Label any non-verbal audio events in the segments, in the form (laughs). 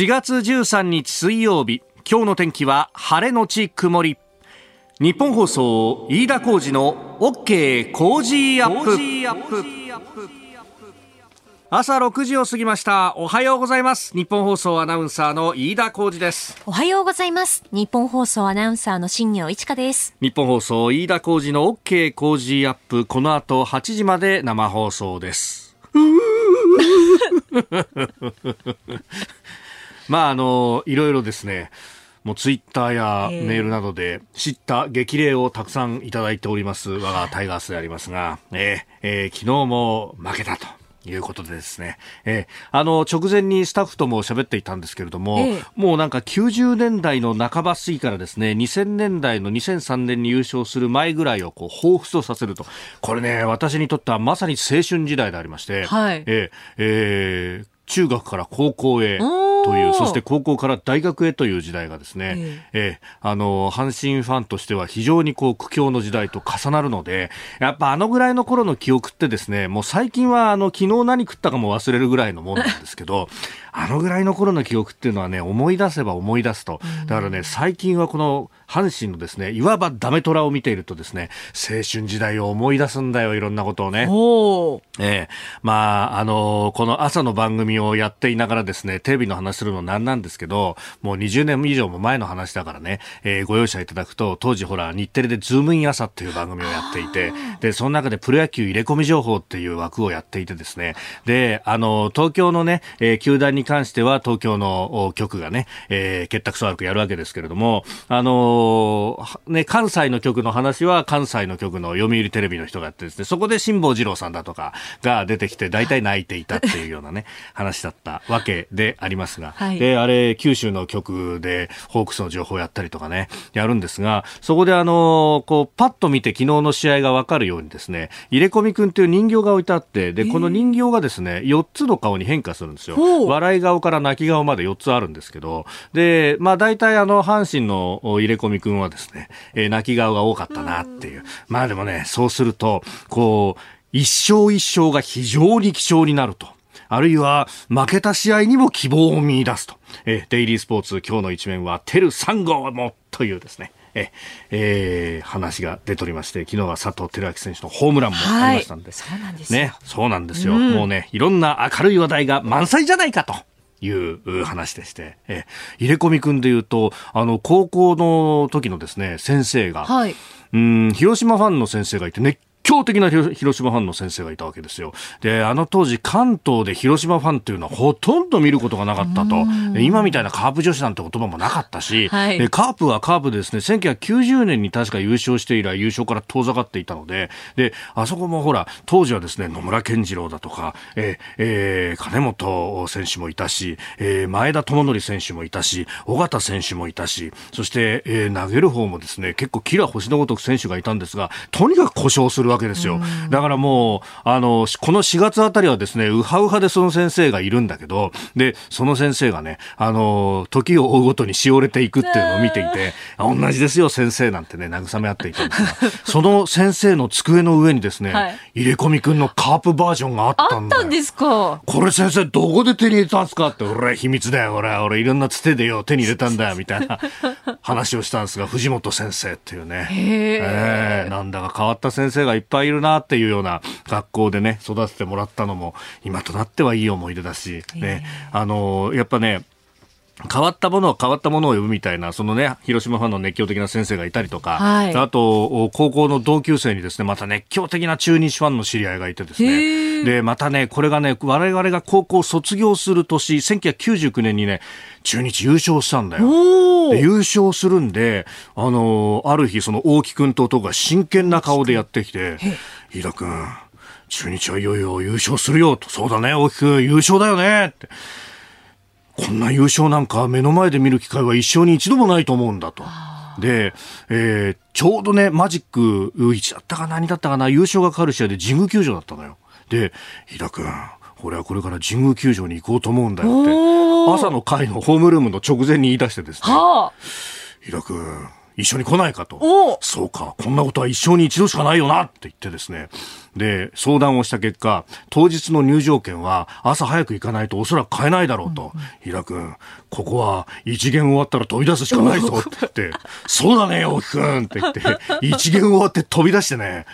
4月13日水曜日今日の天気は晴れのち曇り。日本放送飯田浩二の OK 工事アップ。朝6時を過ぎました。おはようございます。日本放送アナウンサーの飯田浩二です。おはようございます。日本放送アナウンサーの新業一華です。日本放送飯田浩二の OK 工事アップ。この後8時まで生放送です (laughs) まああのいろいろですねもうツイッターやメールなどで知った激励をたくさんいただいております我がタイガースでありますが、えーえー、昨日も負けたと。いうことでですね、えー、あの直前にスタッフとも喋っていたんですけれども、ええ、もうなんか90年代の半ば過ぎからですね2000年代の2003年に優勝する前ぐらいをこう彷彿とさせると。これね私にとってはまさに青春時代でありまして、はい、えー、えー、中学から高校へという、そして高校から大学へという時代がですね、ええ。えあの、阪神ファンとしては非常にこう苦境の時代と重なるので、やっぱあのぐらいの頃の記憶ってですね、もう最近はあの、昨日何食ったかも忘れるぐらいのもんなんですけど、(laughs) あのぐらいの頃の記憶っていうのはね、思い出せば思い出すと。だからね、最近はこの阪神のですね、いわばダメ虎を見ているとですね、青春時代を思い出すんだよ、いろんなことをね。ええ。まあ、あのこの朝の番組をやっていながらですね、テレビの話するのなんなんですけど、もう20年以上も前の話だからね、えー、ご容赦いただくと、当時ほら、日テレでズームイン朝っていう番組をやっていて、で、その中でプロ野球入れ込み情報っていう枠をやっていてですね、で、あの、東京のね、えー、球団に関しては東京の局がね、えー、結託総悪やるわけですけれども、あのー、ね、関西の局の話は関西の局の読売テレビの人がやってですね、そこで辛坊治郎さんだとかが出てきて、大体泣いていたっていうようなね、話だったわけでありますが、はい、で、あれ、九州の局でホークスの情報をやったりとかね、やるんですが、そこであの、こう、パッと見て昨日の試合がわかるようにですね、入れ込みくんっていう人形が置いてあって、で、この人形がですね、4つの顔に変化するんですよ。笑い顔から泣き顔まで4つあるんですけど、で、まあ大体あの、阪神の入れ込みくんはですね、えー、泣き顔が多かったなっていう。まあでもね、そうすると、こう、一勝一勝が非常に貴重になると。あるいは負けた試合にも希望を見出すと。えデイリースポーツ今日の一面はテル3号もというですね。ええー、話が出ておりまして昨日は佐藤輝明選手のホームランもありましたんで、はい、そうなんですねそうなんですよ、うん、もうねいろんな明るい話題が満載じゃないかという話でして、え入れ込み君で言うと、あの、高校の時のですね、先生が、はい、うん、広島ファンの先生がいて、熱狂的な広島ファンの先生がいたわけですよ。で、あの当時関東で広島ファンっていうのはほとんど見ることがなかったと。今みたいなカープ女子なんて言葉もなかったし、はい、でカープはカープですね、1990年に確か優勝して以来優勝から遠ざかっていたので、で、あそこもほら、当時はですね、野村健次郎だとか、ええー、金本選手もいたし、えー、前田智則選手もいたし、尾形選手もいたし、そして、えー、投げる方もですね、結構キラ星のごとく選手がいたんですが、とにかく故障するわけですよ。だからもう、あの、この4月あたりはですね、ウハウハでその先生がいるんだけど、で、その先生がね、あの、時を追うごとにしおれていくっていうのを見ていて、同じですよ、先生なんてね、慰め合っていたんですが、(laughs) その先生の机の上にですね、はい、入れ込みくんのカープバージョンがあったんだあったんですか？これ先生どこで手に入れたんですか？って、俺秘密だよ、俺、俺いろんなつてでよ、手に入れたんだよ、みたいな (laughs) 話をしたんですが、藤本先生っていうね、えー、なんだか変わった先生がいっぱいいるなっていうような学校でね、育ててもらったのも、今となってはいい思い出だし、ね、あの、やっぱね、変わったものは変わったものを呼ぶみたいな、そのね、広島ファンの熱狂的な先生がいたりとか、はい、あと、高校の同級生にですね、また熱狂的な中日ファンの知り合いがいてですね、で、またね、これがね、我々が高校卒業する年、1999年にね、中日優勝したんだよ。優勝するんで、あのある日、その大木君と男が真剣な顔でやってきて、飯田君、中日はいよいよ優勝するよと、そうだね、大木君優勝だよねって。こんな優勝なんか目の前で見る機会は一生に一度もないと思うんだと。で、えー、ちょうどね、マジック1だったか何だったかな、優勝がかかる試合で神宮球場だったのよ。で、日田君、俺はこれから神宮球場に行こうと思うんだよって、朝の会のホームルームの直前に言い出してですね、はあ、君、一緒に来ないかと。そうか、こんなことは一生に一度しかないよなって言ってですね。で、相談をした結果、当日の入場券は朝早く行かないとおそらく買えないだろうと。平君、ここは一元終わったら飛び出すしかないぞって。言って、そうだね、大木君って言って、一元終わって飛び出してね、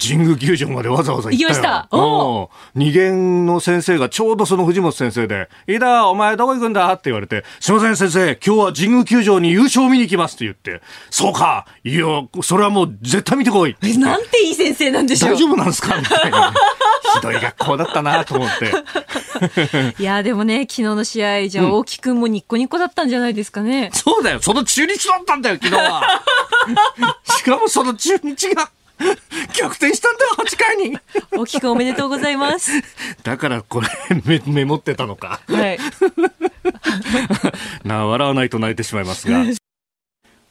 神宮球場までわざわざ行きました。お二限の先生がちょうどその藤本先生で、飯田、お前どこ行くんだ？って言われて、すいません先生、今日は神宮球場に優勝見に行きますって言って、そうかいや、それはもう絶対見てこいえ、なんていい先生なんでしょう。大丈夫なんですか？みたいな。(laughs) ひどい学校だったなと思って。いや、でもね、昨日の試合、じゃあ、大木くんもニッコニコだったんじゃないですかね。そうだよ、その中日だったんだよ、昨日は。(laughs) しかもその中日が。(laughs) 逆転したんだよ、8回に。大きくおめでとうございます。(laughs) だからこれメ、メモってたのか。はい。(laughs) な笑わないと泣いてしまいますが。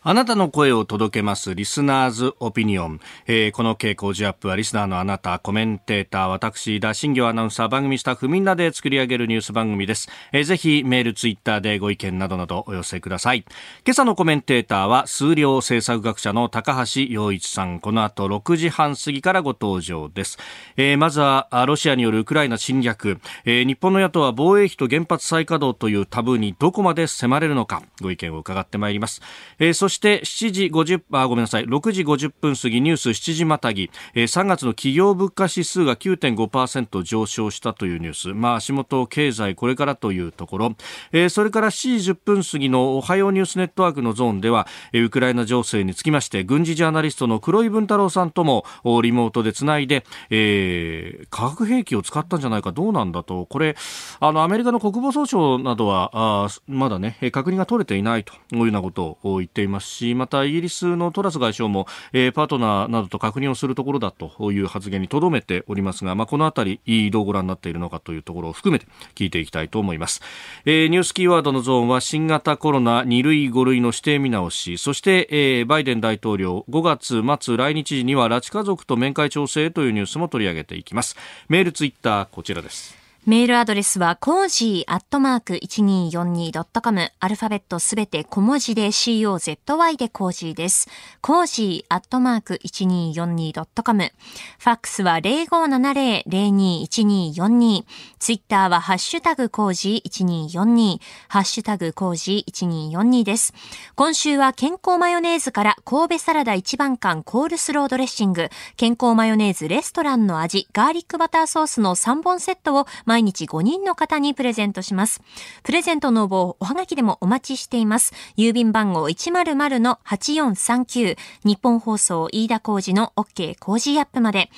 あなたの声を届けますリスナーズオピニオン、えー、この傾向ジアップはリスナーのあなたコメンテーター私田新業アナウンサー番組スタッフみんなで作り上げるニュース番組です、えー、ぜひメールツイッターでご意見などなどお寄せください。今朝のコメンテーターは数量政策学者の高橋洋一さん。この後6時半過ぎからご登場です、えー、まずはロシアによるウクライナ侵略、えー、日本の野党は防衛費と原発再稼働というタブーにどこまで迫れるのか。ご意見を伺ってまいります、えー、そして7時50あごめんなさい。6時50分過ぎニュース7時またぎ、えー、3月の企業物価指数が9.5%上昇したというニュース、まあ、足元経済これからというところ、えー、それから7時10分過ぎのおはようニュースネットワークのゾーンでは、ウクライナ情勢につきまして軍事ジャーナリストの黒井文太郎さんともリモートでつないで、えー、化学兵器を使ったんじゃないか。どうなんだと。これあのアメリカの国防総省などはあまだね確認が取れていないというようなことを言っています。しまたイギリスのトラス外相も、えー、パートナーなどと確認をするところだという発言にとどめておりますが、まあ、このあたりどうご覧になっているのかというところを含めて聞いていきたいと思います、えー、ニュースキーワードのゾーンは新型コロナ2類5類の指定見直しそして、えー、バイデン大統領5月末来日時には拉致家族と面会調整というニュースも取り上げていきます。メールツイッターこちらです。メールアドレスは、コージーアットマーク 1242.com。アルファベットすべて小文字で COZY でコージーです。コージーアットマーク 1242.com。ファックスは0570-021242。ツイッターはハッシュタグコージー1242。ハッシュタグコージー1242です。今週はケンコーマヨネーズから神戸サラダ一番館コールスロードレッシング、ケンコーマヨネーズレストランの味、ガーリックバターソースの3本セットを毎毎日5人の方にプレゼントします。プレゼントの応募、おはがきでもお待ちしています。郵便番号100-8439、日本放送飯田工事の OK 工事アップまで。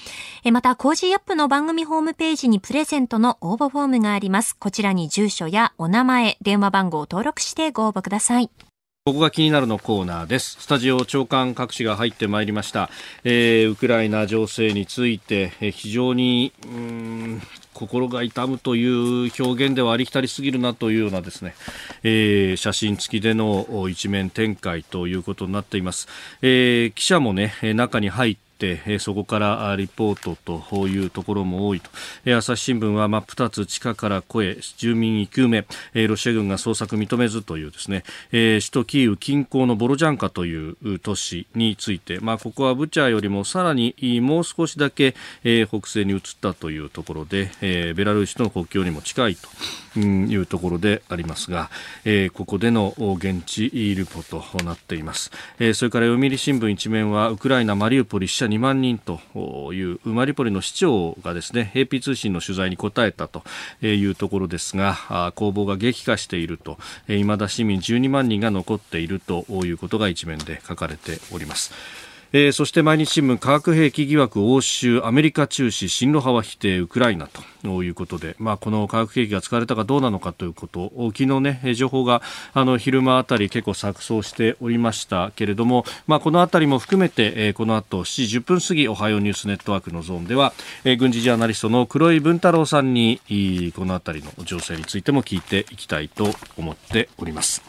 また、工事アップの番組ホームページにプレゼントの応募フォームがあります。こちらに住所やお名前、電話番号を登録してご応募ください。ここが気になるのコーナーです。スタジオ長官各紙が入ってまいりました。えー、ウクライナ情勢について、えー、非常に、心が痛むという表現ではありきたりすぎるなというようなですね、えー、写真付きでの一面展開ということになっています。えー、記者もね、中に入って、そこからリポートというところも多いと、朝日新聞は真っ二つ地下から声住民生き埋め、ロシア軍が捜索認めずというですね、首都キーウ近郊のボロジャンカという都市について、まあ、ここはブチャよりもさらにもう少しだけ北西に移ったというところで、ベラルーシとの国境にも近いというところでありますが、ここでの現地リポとなっています。それから読売新聞一面はウクライナマリウポリ死者2万人というマリポリの市長がですね AP 通信の取材に答えたというところですが攻防が激化しているといまだ市民12万人が残っているということが一面で書かれております。えー、そして毎日新聞化学兵器疑惑応酬アメリカ中止親ロ派は否定ウクライナということで、まあ、この化学兵器が使われたかどうなのかということ昨日ね情報があの昼間あたり結構錯綜しておりましたけれども、まあ、このあたりも含めて、えー、この後7時10分過ぎおはようニュースネットワークのゾーンでは、えー、軍事ジャーナリストの黒井文太郎さんにこのあたりの情勢についても聞いていきたいと思っております。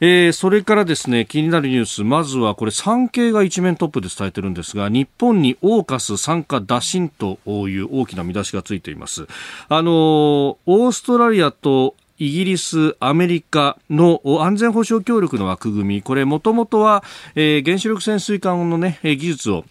えー、それからですね気になるニュース。まずはこれ産経が一面トップで伝えてるんですが日本にオーカス参加打診という大きな見出しがついています。あのオーストラリアとイギリス、アメリカの安全保障協力の枠組み、これもともとは、えー、原子力潜水艦のね、技術を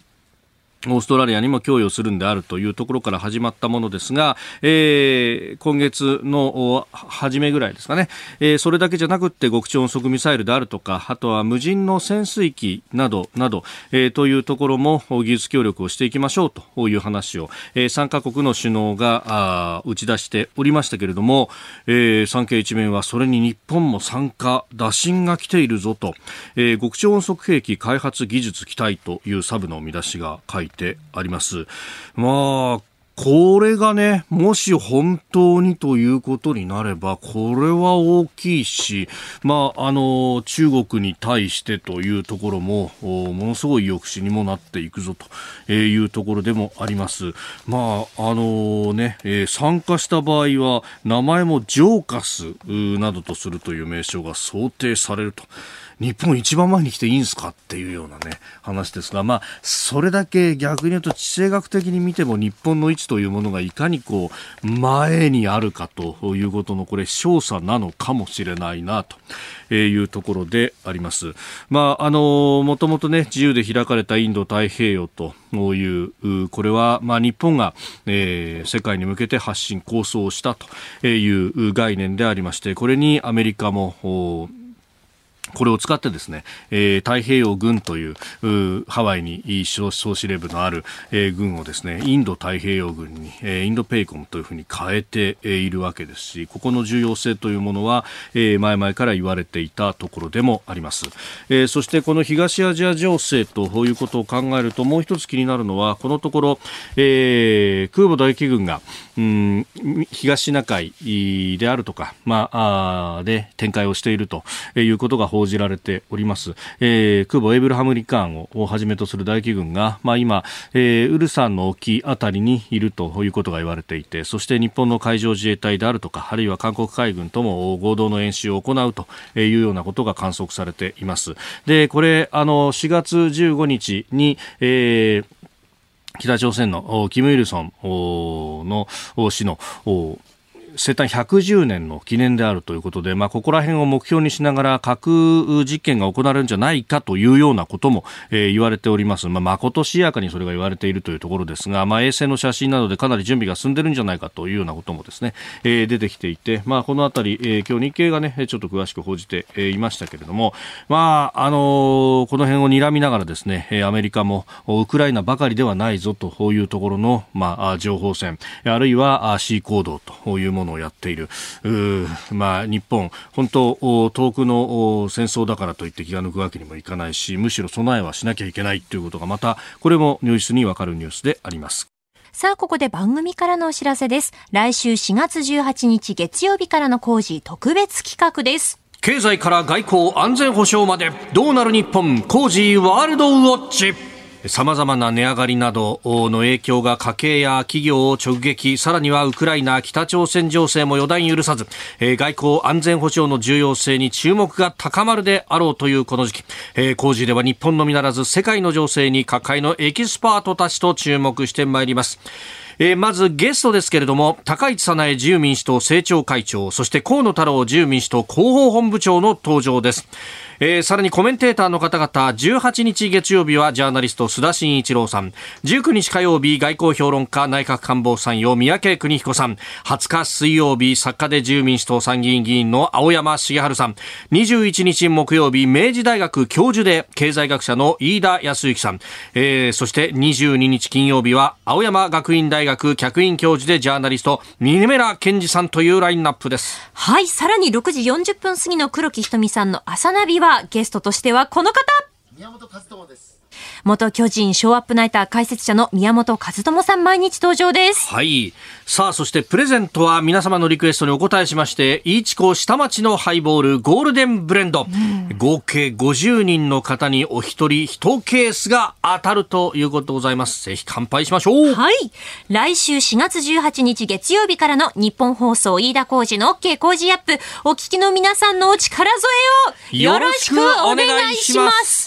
オーストラリアにも供与するんであるというところから始まったものですが、えー、今月の初めぐらいですかね、えー、それだけじゃなくって極超音速ミサイルであるとか、あとは無人の潜水機など、など、えー、というところも技術協力をしていきましょうという話を、えー、3カ国の首脳があ打ち出しておりましたけれども、えー、産経一面はそれに日本も参加、打診が来ているぞと、えー、極超音速兵器開発技術期待というサブの見出しが書いててあります。まあ、これがね、もし本当にということになれば、これは大きいし、まあ、あの、中国に対してというところも、ものすごい抑止にもなっていくぞというところでもあります。まあ、あのね、えー、参加した場合は、名前もジョーカスなどとするという名称が想定されると。日本一番前に来ていいんですかっていうようなね、話ですが、まあ、それだけ逆に言うと地政学的に見ても日本の位置というものがいかにこう、前にあるかということのこれ、証左なのかもしれないなというところであります。まあ、あの、もともとね、自由で開かれたインド太平洋という、これは、まあ、日本が、えー、世界に向けて発信構想をしたという概念でありまして、これにアメリカも、これを使ってですね、えー、太平洋軍というハワイに総司令部のある、えー、軍をですね、インド太平洋軍に、えー、 INDOPACOM というふうに変えて、いるわけですし、ここの重要性というものは、えー、前々から言われていたところでもあります。えー、そしてこの東アジア情勢ということを考えると、もう一つ気になるのは、このところ、えー、空母打撃軍が、うん、東シナ海であるとか、まあ、あで展開をしているということが報報じられております、えー、空母エイブラハム・リカーンをはじめとする大気軍が、まあ、今、えー、ウルサンの沖あたりにいるということが言われていてそして日本の海上自衛隊であるとかあるいは韓国海軍とも合同の演習を行うというようなことが観測されています。でこれあの4月15日に、えー北朝鮮のキム・イルソンの氏の生誕110年の記念であるということで、まあ、ここら辺を目標にしながら核実験が行われるんじゃないかというようなことも、えー、言われております。まあ、誠しやかにそれが言われているというところですが、まあ、衛星の写真などでかなり準備が進んでるんじゃないかというようなこともですね、えー、出てきていて、まあ、このあたり、えー、今日日経がね、ちょっと詳しく報じて、えー、いましたけれども、まあ、あのー、この辺を睨みながらですね、アメリカもウクライナばかりではないぞというところの、まあ、情報戦、あるいは C 行動というものをやっている。まあ、日本、本当、遠くの戦争だからといって気が抜くわけにもいかないし、むしろ備えはしなきゃいけないということがまた、これもニュースにわかるニュースであります。さあ、ここで番組からのお知らせです。来週4月18日月曜日からの工事特別企画です。経済から外交安全保障までどうなる日本工事ワールドウォッチ様々な値上がりなどの影響が家計や企業を直撃、さらにはウクライナ、北朝鮮情勢も予断許さず、外交安全保障の重要性に注目が高まるであろうというこの時期、工事では日本のみならず世界の情勢に各界のエキスパートたちと注目してまいります。えー、まずゲストですけれども、高市早苗自由民主党政調会長、そして河野太郎自由民主党広報本部長の登場です。えー、さらにコメンテーターの方々、18日月曜日はジャーナリスト須田慎一郎さん、19日火曜日外交評論家内閣官房参与三宅邦彦さん、20日水曜日作家で自由民主党参議院議員の青山茂春さん、21日木曜日明治大学教授で経済学者の飯田康之さん、えー、そして22日金曜日は青山学院大学客員教授でジャーナリスト、峰村健二さんというラインナップです。はい、さらに6時40分過ぎの黒木ひとみさんの朝ナビはゲストとしてはこの方宮本和智です。元巨人ショーアップナイター解説者の宮本和智さん毎日登場です。はい。さあ、そしてプレゼントは皆様のリクエストにお答えしまして、イーチコ下町のハイボールゴールデンブレンド、うん、合計50人の方にお一人一ケースが当たるということでございます。ぜひ乾杯しましょう。はい。来週4月18日月曜日からの日本放送飯田浩二の OK 工事アップ、お聞きの皆さんのお力添えをよろしくお願いします。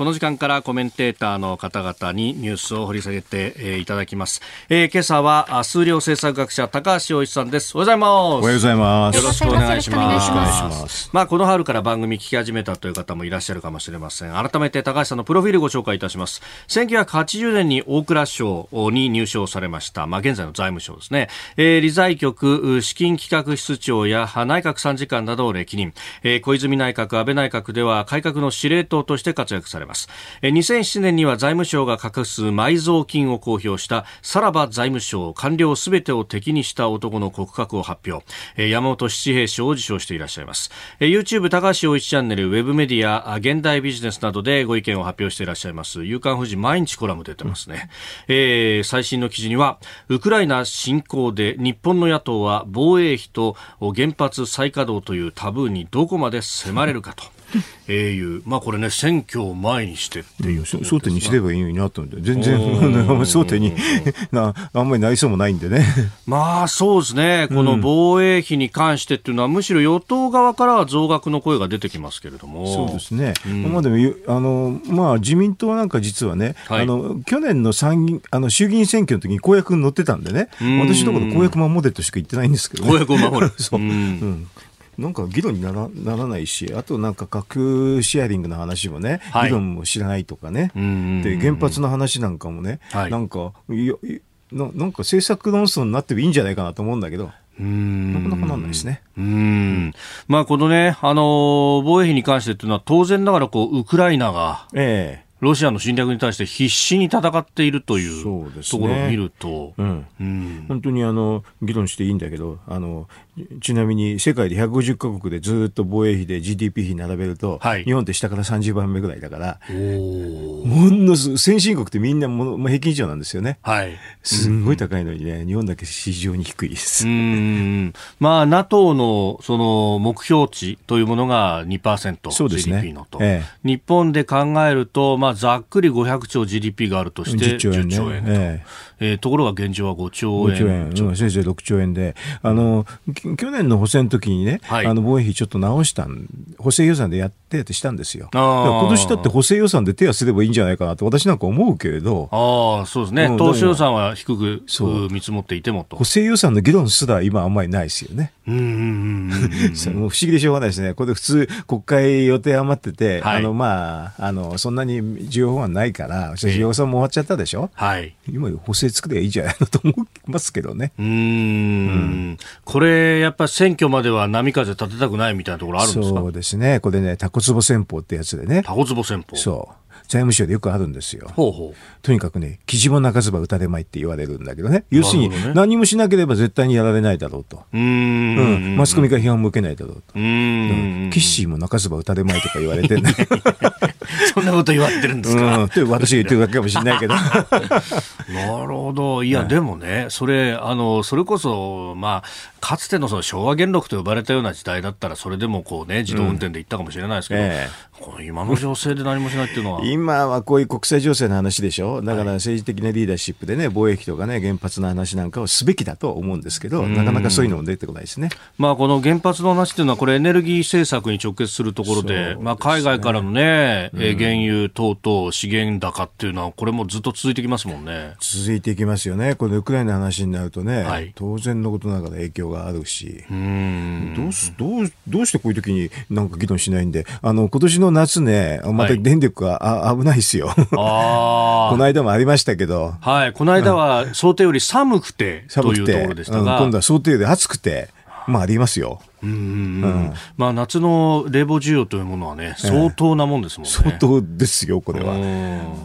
この時間からコメンテーターの方々にニュースを掘り下げて、えー、いただきます、えー、今朝は数量政策学者高橋洋一さんです。おはようございます。おはようございます。よろしくお願いします。まあこの春から番組聞き始めたという方もいらっしゃるかもしれません。改めて高橋さんのプロフィールご紹介いたします。1980年に大蔵省に入省されました。まあ現在の財務省ですね、えー、理財局資金企画室長や内閣参事官などを歴任、えー、小泉内閣安倍内閣では改革の司令塔として活躍されます。2007年には財務省が隠す埋蔵金を公表したさらば財務省官僚すべてを敵にした男の告白を発表。山本七平賞を受賞していらっしゃいます。YouTube 高橋洋一チャンネル、ウェブメディア、現代ビジネスなどでご意見を発表していらっしゃいます。夕刊富士毎日コラム出てますね。うん、えー、最新の記事には、ウクライナ侵攻で日本の野党は防衛費と原発再稼働というタブーにどこまで迫れるかと。英雄、まあこれね、選挙を前にしてっていう、争点にすればいいのになと思って、全然、争点に (laughs) なあんまりなりそうもないんでね。(laughs) まあそうですね、この防衛費に関してっていうのは、むしろ与党側からは増額の声が出てきますけれども。そうですね、うん、まあでもあの、まあ、自民党なんか実はね、はい、あの去年の参議あの衆議院選挙の時に公約に載ってたんでね、私のところ公約守れとしか言ってないんですけど、ね、公約を守る。(laughs) そう、うん、なんか議論にならならないし、あとなんか核シェアリングの話もね、はい、議論も知らないとかね、で原発の話なんかもね、はい、なんかななんか政策論争になってもいいんじゃないかなと思うんだけど。うん。なかなかなんないですね。うん。まあ、このね、あのー、防衛費に関してっていうのは当然ながら、こう、ウクライナが、ええ。ロシアの侵略に対して必死に戦っているというところを見ると、うん、うん、本当にあの議論していいんだけどあの、ちなみに世界で150か国でずっと防衛費で GDP 比並べると、はい、日本って下から30番目ぐらいだから、ものす先進国ってみんなもも平均以上なんですよね。はい、すんごい高いのにね、日本だけ非常に低いです。うん。まあ、NATO のその目標値というものが2%、そうですね、GDP のと、ええ、日本で考えると、まあ、ざっくり500兆 GDP があるとして10兆円,、ね、兆円と、ええー、ところが現状は5兆円。5兆円、うん、先生6兆円で、あの、去年の補正の時にね、はい、あの防衛費ちょっと直した補正予算でやってってしたんですよ。今年だって補正予算で手をすればいいんじゃないかなと私なんか思うけれど。ああ、そうですね。うん、当初予算は低く見積もっていてもと。補正予算の議論すら今あんまりないですよね。うん。不思議でしょうがないですね。これで普通国会予定余ってて、はい、あの、まあ、あの、そんなに重要法案ないから、予算も終わっちゃったでしょ？はい。今補正作ればいいじゃないのと思いますけどね。うんうんこれ、やっぱ選挙までは波風立てたくないみたいなところあるんですか？そうですね。これね、タコツボ戦法ってやつでね。タコツボ戦法そう。財務省でよくあるんですよ。ほうほうとにかくね、記事も泣かずば打たれまいって言われるんだけどね。要するに、何もしなければ絶対にやられないだろうと。うん,、マスコミが批判も受けないだろうと。うん。キッシーも泣かずば打たれまいとか言われてね。(laughs) (laughs) そんなこと言われてるんですか、うん、って私が言ってるだけかもしれないけど。(laughs) なるほど。いや、でもね、それ、あの、それこそ、まあ、かつてのその昭和元禄と呼ばれたような時代だったら、それでもこうね、自動運転で行ったかもしれないですけど、うんええ、今の情勢で何もしないっていうのは。(laughs) 今はこういう国際情勢の話でしょ？だから政治的なリーダーシップでね、防衛費とかね、原発の話なんかをすべきだと思うんですけど、なかなかそういうのも出てこないですね。まあ、この原発の話っていうのは、これエネルギー政策に直結するところで、でね、まあ、海外からのね、うん、原油等々資源高っていうのは、これもずっと続いてきますもんね。続いていきますよね。このウクライナの話になるとね、はい、当然のことながら影響があるし、うん。どうすどうどうしてこういう時になんか議論しないんで、あの今年の夏ね、また電力が、はい、あ危ないですよ。あ (laughs) この間もありましたけど、はい、この間は想定より寒くてというところでしたが、今度は想定より暑くて、まあありますよ。まあ、夏の冷房需要というものはね、相当なもんですもんね。相当ですよ、これは。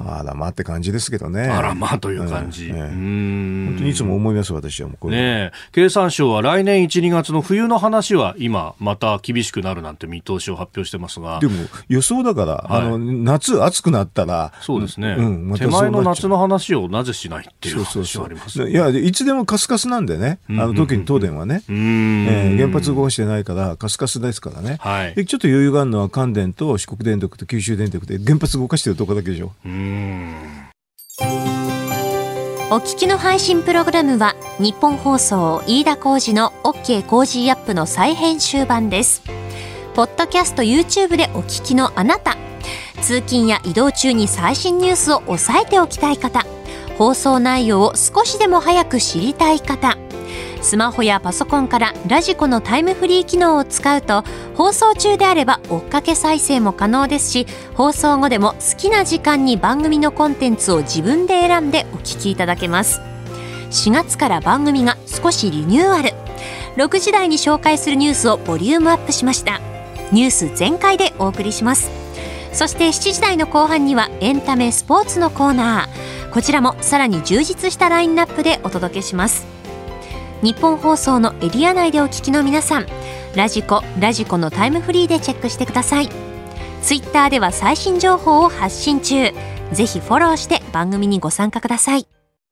あらまあって感じですけどね。あらまあという感じ。うん、本当にいつも思います、私はもうね経産省は来年1、2月の冬の話は今、また厳しくなるなんて見通しを発表してますが。でも、予想だから、はい、あの、夏暑くなったら、そうですね。うん、ま、手前の夏の話をなぜしないっていう話はあります、ね、いや、いつでもカスカスなんでね、あの、特に東電はね、えー、原発動かしてないから、カスカスですからね、はい、でちょっと余裕があるのは関電と四国電力と九州電力で原発動かしてるとこだけでしょ。うん。お聞きの配信プログラムは日本放送飯田浩司の OK コージーアップの再編集版です。ポッドキャスト YouTube でお聞きのあなた。通勤や移動中に最新ニュースを押さえておきたい方。放送内容を少しでも早く知りたい方スマホやパソコンからラジコのタイムフリー機能を使うと放送中であれば追っかけ再生も可能ですし放送後でも好きな時間に番組のコンテンツを自分で選んでお聞きいただけます。4月から番組が少しリニューアル。6時台に紹介するニュースをボリュームアップしました。ニュース全開でお送りします。そして7時台の後半にはエンタメスポーツのコーナー。こちらもさらに充実したラインナップでお届けします。日本放送のエリア内でお聞きの皆さんラジコラジコのタイムフリーでチェックしてくださいツイッターでは最新情報を発信中ぜひフォローして番組にご参加ください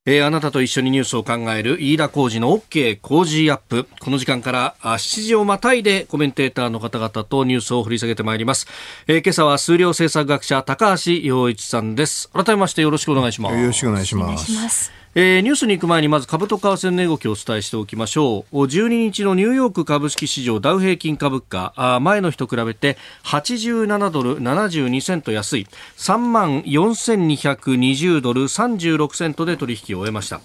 えー、あなたと一緒にニュースを考える飯田浩二の OK 工事アップ。この時間からあ7時をまたいでコメンテーターの方々とニュースを掘り下げてまいります。えー、今朝は数量政策学者高橋洋一さんです。改めましてよろしくお願いします。よろしくお願いします。えー、ニュースに行く前にまず株と為替の動きをお伝えしておきましょう。12日のニューヨーク株式市場ダウ平均株価。あ前の日と比べて87ドル72セント安い。3万4220ドル36セントで取引を終えました。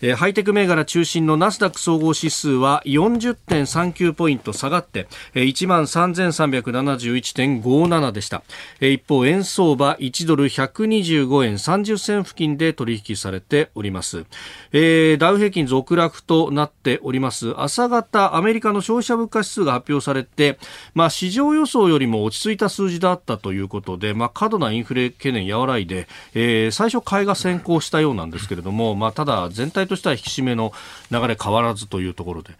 えー、ハイテク銘柄中心のナスダック総合指数は40.39ポイント下がって、えー、13,371.57でした、えー、一方円相場1ドル125円30銭付近で取引されております、えー、ダウ平均続落となっております。朝方アメリカの消費者物価指数が発表されて、まあ、市場予想よりも落ち着いた数字だったということで、まあ、過度なインフレ懸念和らいで、えー、最初買いが先行したようなんですけれども、まあ、ただ全体としては引き締めの流れ変わらずというところで、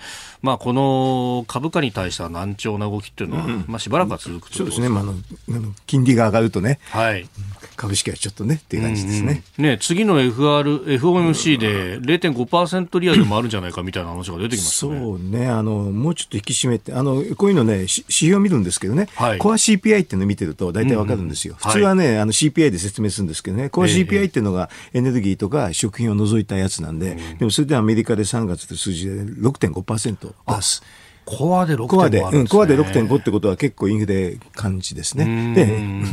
まあ、この株価に対しては難聴な動きっていうのは、うん、まあ、しばらくは続くとそうですね、まあ、あの金利が上がるとね、はい、株式はちょっとねっていう感じですね。うんうん、ね次の FR、FOMC で0.5%利上げもあるんじゃないかみたいな話が出てきますね。そうね。あの、もうちょっと引き締めて、あのこういうのね、指標を見るんですけどね、はい、コア CPI っていうのを見てると大体わかるんですよ、うんうん、普通はね、はい、CPI で説明するんですけどね、コア CPI っていうのがエネルギーとか食品を除いたやつなんで、でもそれでアメリカで3月って数字で6.5%出す。コアで6.5コアで、うん、コアで6.5ってことは結構インフレ感じですね。で、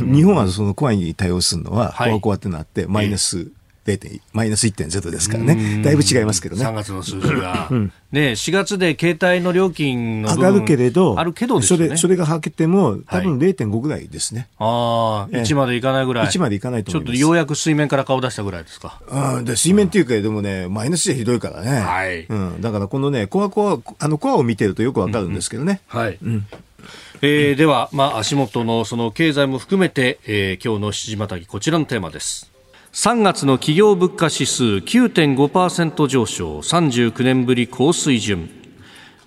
日本はそのコアに対応するのは、コアコアってのあって、マイナス 0. マイナス1.0ですからね、だいぶ違いますけどね。3月の数字が、うん、ね、4月で携帯の料金の上がるけれど、あるけど、ね、それそれがはけても、多分0.5ぐらいですね。はい、ああ、1までいかないぐらい。1までいかないとちょっとようやく水面から顔出したぐらいですか？あで水面っていうか、でもね、マイナスじゃひどいからね。はい。うん、だからこのね、コアコア、あのコアを見てるとよくわかるんですけどね。うんうん、はい。うんえー、では、まあ、足元のその経済も含めて、えー、今日の七時またぎこちらのテーマです。3月の企業物価指数9.5%上昇39年ぶり高水準。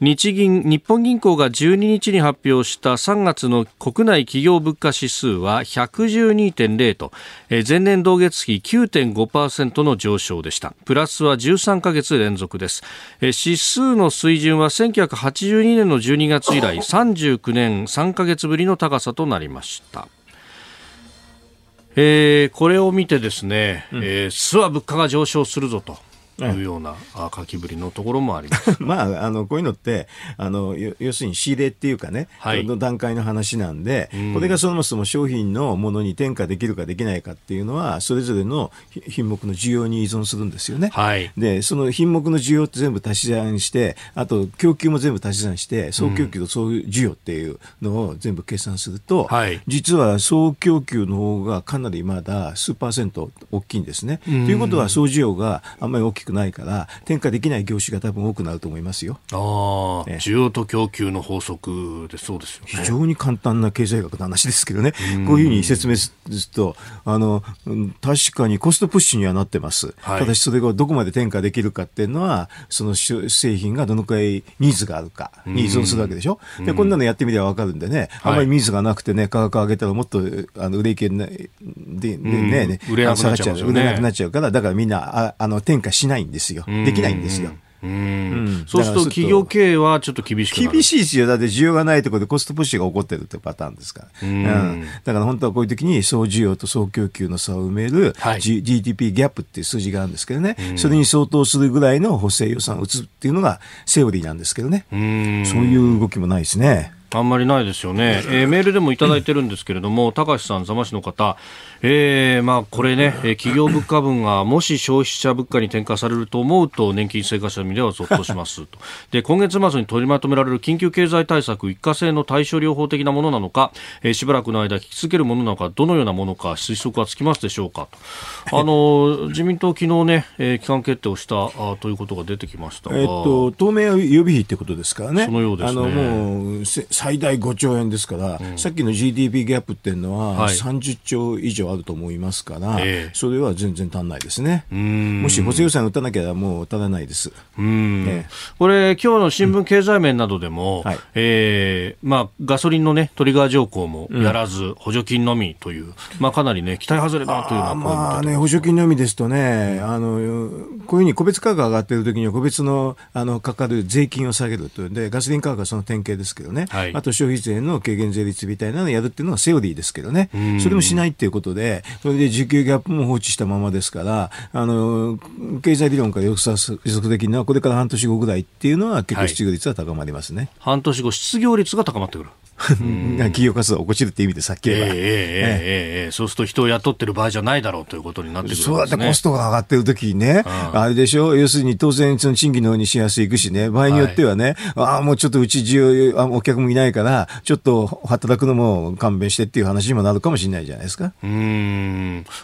日銀日本銀行が12日に発表した3月の国内企業物価指数は112.0と前年同月比9.5%の上昇でした。プラスは13ヶ月連続です。指数の水準は1982年の12月以来39年3ヶ月ぶりの高さとなりました。えー、これを見てですね、うん、えー、諏訪物価が上昇するぞと。いうような書きぶりのところもあります。(laughs) まあ、あの、こういうのって、あの、要するに仕入れっていうかね、はい、の段階の話なんで、うん、これがそもそも商品のものに転嫁できるかできないかっていうのは、それぞれの品目の需要に依存するんですよね。はい、で、その品目の需要って全部足し算して、あと供給も全部足し算して、総供給と総需要っていうのを全部計算すると、はい、実は総供給の方がかなりまだ数パーセント大きいんですね。ということは、総需要があんまり大きくないから転嫁できない業種が多分多くなると思いますよ。ああ、ね、需要と供給の法則でそうですよ、ね、非常に簡単な経済学の話ですけどね、こういうふうに説明するとあの確かにコストプッシュにはなってます、はい、ただしそれがどこまで転嫁できるかっていうのはその製品がどのくらいニーズがあるかに依存するわけでしょ？でこんなのやってみれば分かるんでね、あんまりニーズがなくてね価格上げたらもっとあの売れ行けででね、ね、売れなくなっちゃう、ね、売れなくなっちゃうからだからみんなああの転嫁しないんですよ。できないんですよ。うん、そうすると企業経営はちょっと厳しく厳しいですよ。だって需要がないところでコストプッシュが起こってるってパターンですから。うん、うん、だから本当はこういう時に総需要と総供給の差を埋める、はい、GDP ギャップっていう数字があるんですけどね、それに相当するぐらいの補正予算を打つっていうのがセオリーなんですけどね。そういう動きもないですね。あんまりないですよね、えー、メールでもいただいてるんですけれども、高橋さん、座間市の方、えーまあ、これね、企業物価分がもし消費者物価に転嫁されると思うと、年金生活者の身ではぞっとしますと。(laughs) で、今月末に取りまとめられる緊急経済対策、一過性の対処療法的なものなのか、えー、しばらくの間、引き続けるものなのか、どのようなものか、推測はつきますでしょうかと、(laughs) あの自民党、昨日ね、えー、期間決定をしたあということが出てきましたえっと、当面予備費ってことですからね。そのようですね。あのもう最大5兆円ですから、うん、さっきの GDP ギャップっていうのは、30兆以上あると思いますから、それは全然足んないですね。もし補正予算打たなきゃもう足らないです。うん、えこれ、今日の新聞経済面などでも、うんはい、えー、まあ、ガソリンの、ね、トリガー条項もやらず、補助金のみという、まあ、かなり、ね、期待外れだというようなまあね、補助金のみですとね、あのこういうふうに個別価格が上がっているときには、個別のあのかかる税金を下げるというで、ガソリン価格はその典型ですけどね、はい、あと消費税の軽減税率みたいなのをやるっていうのはセオリーですけどね、それもしないっていうことで、それで需給ギャップも放置したままですから、あの経済理論から予測できるのは、これから半年後ぐらいっていうのは、結構失業率は高まりますね、はい、半年後、失業率が高まってくる。(laughs) 企業活動を起こしるっていう意味でさっき言えば、えー、えー、えー、そうすると人を雇ってる場合じゃないだろうということになってくる、ね、そうだってコストが上がってる時にね、あれでしょ？要するに当然その賃金の方にしやすいいくしね、場合によってはね、はい、ああ、もうちょっとうち需要、お客もいないから、ちょっと働くのも勘弁してっていう話にもなるかもしれないじゃないですか。うん。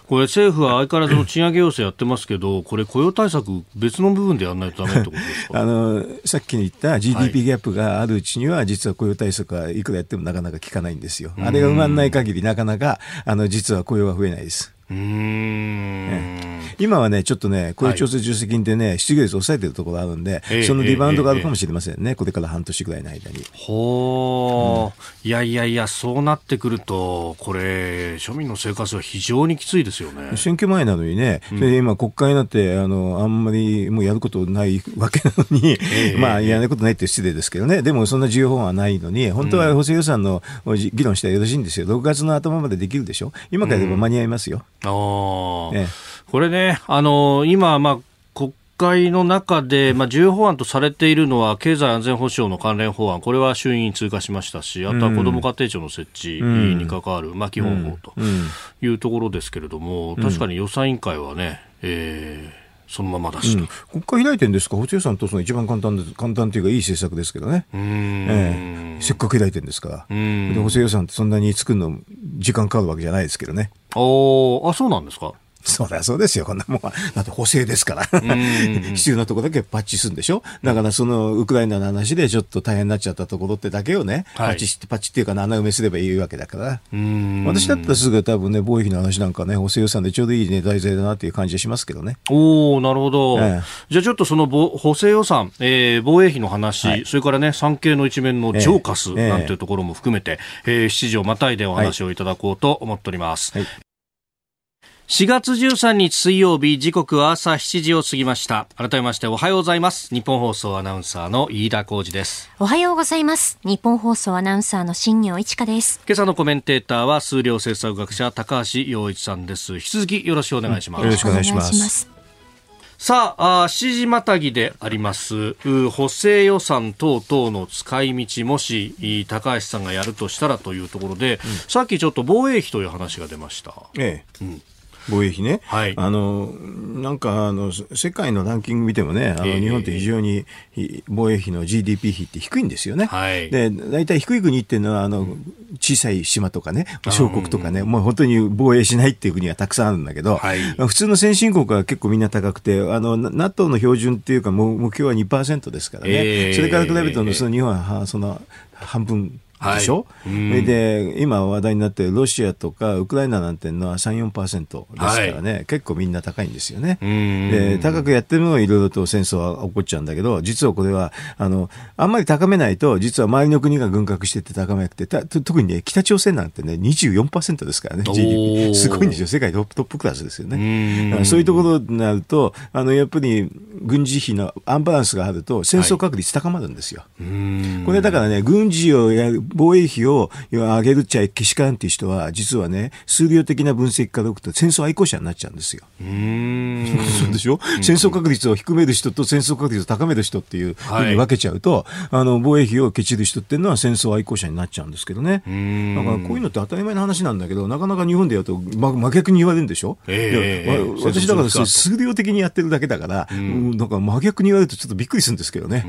これ政府は相変わらずの賃上げ要請やってますけど、これ雇用対策別の部分でやらないとダメってことですか？あの、さっきに言った GDP ギャップがあるうちには、実は雇用対策はいくらやってもなかなか効かないんですよ。あれが埋まらない限り、なかなか、あの、実は雇用は増えないです。今はね、ちょっとね、雇用調整助成金でね、失業率を抑えてるところがあるんで、そのリバウンドがあるかもしれませんね、これから半年ぐらいの間に。ほー、いやいやいや、そうなってくると、これ、庶民の生活は非常にきついですよね。選挙前なのにね、で今、国会になって、あの、あんまりもうやることないわけなのに、(laughs) まあ、やらないことないって失礼ですけどね、でもそんな重要法案はないのに、本当は補正予算の議論したらよろしいんですよ。6月の頭までできるでしょ。今からでも間に合いますよ。あね、これね、あの今、まあ、国会の中で、まあ、重要法案とされているのは、経済安全保障の関連法案、これは衆院通過しましたし、あとは子ども家庭庁の設置に関わる、まあ、基本法というところですけれども、確かに予算委員会はね、えーそのままだし、うん、国会開いてるんですか、補正予算とその一番簡単で簡単というか、いい政策ですけどね、ええ、せっかく開いてるんですから、で補正予算ってそんなに作るの、時間かかるわけじゃないですけどね。おあそうなんですか。そりゃそうですよ、こんなもんは。だって補正ですから。(laughs) 必要なところだけパッチするんでしょ？だからそのウクライナの話でちょっと大変になっちゃったところってだけをね、はい、パッチして、パッチっていうか穴埋めすればいいわけだから。私だったらすぐ多分ね、防衛費の話なんかね、補正予算でちょうどいいね、題材だなっていう感じがしますけどね。おおなるほど。ええ、じゃあちょっとその補正予算、えー、防衛費の話、はい、それからね、産経の一面のジョーカスなんていうところも含めて、ええー、7時をまたいでお話をいただこうと思っております。はい4月13日水曜日時刻は朝7時を過ぎました。改めましておはようございます。日本放送アナウンサーの飯田浩二です。おはようございます。日本放送アナウンサーの新業一華です。今朝のコメンテーターは数量政策学者高橋洋一さんです。引き続きよろしくお願いします、よろしくお願いします。さああ、7時またぎであります、補正予算等々の使い道、もし高橋さんがやるとしたらというところで、うん、さっきちょっと防衛費という話が出ました。ええ。うん防衛費ね、はい、あのなんかあの世界のランキング見てもね、あの日本って非常に防衛費の GDP 比って低いんですよね。はい、で大体低い国っていうのはあの小さい島とかね、小国とかね、もう本当に防衛しないっていう国はたくさんあるんだけど、はい、普通の先進国は結構みんな高くて、あの NATO の標準っていうか目標は2%ですからね、えー、それから比べると、その日本はその半分でしょ、はい、で今話題になってロシアとかウクライナなんていうのは3、4%ですからね、はい、結構みんな高いんですよね。で高くやってるのはいろいろと戦争は起こっちゃうんだけど、実はこれはあのあんまり高めないと、実は周りの国が軍拡してて高めなくて、特にね、北朝鮮なんてね、24%ですからね、GDP。すごいんですよ、世界トップトップクラスですよね。そういうところになると、あのやっぱり軍事費のアンバランスがあると、戦争確率高まるんですよ。はい、これだからね、軍事をやる防衛費を上げるっちゃけしからんっていう人は、実はね、数量的な分析からおくと戦争愛好者になっちゃうんですよ。うん。(laughs) そうでしょ、うん、戦争確率を低める人と戦争確率を高める人っていうふうに分けちゃうと、はい、あの、防衛費をケチる人っていうのは戦争愛好者になっちゃうんですけどね。だからこういうのって当たり前の話なんだけど、なかなか日本でやると、ま、真逆に言われるんでしょ、えー、私だから数量的にやってるだけだから、うん、なんか真逆に言われるとちょっとびっくりするんですけどね。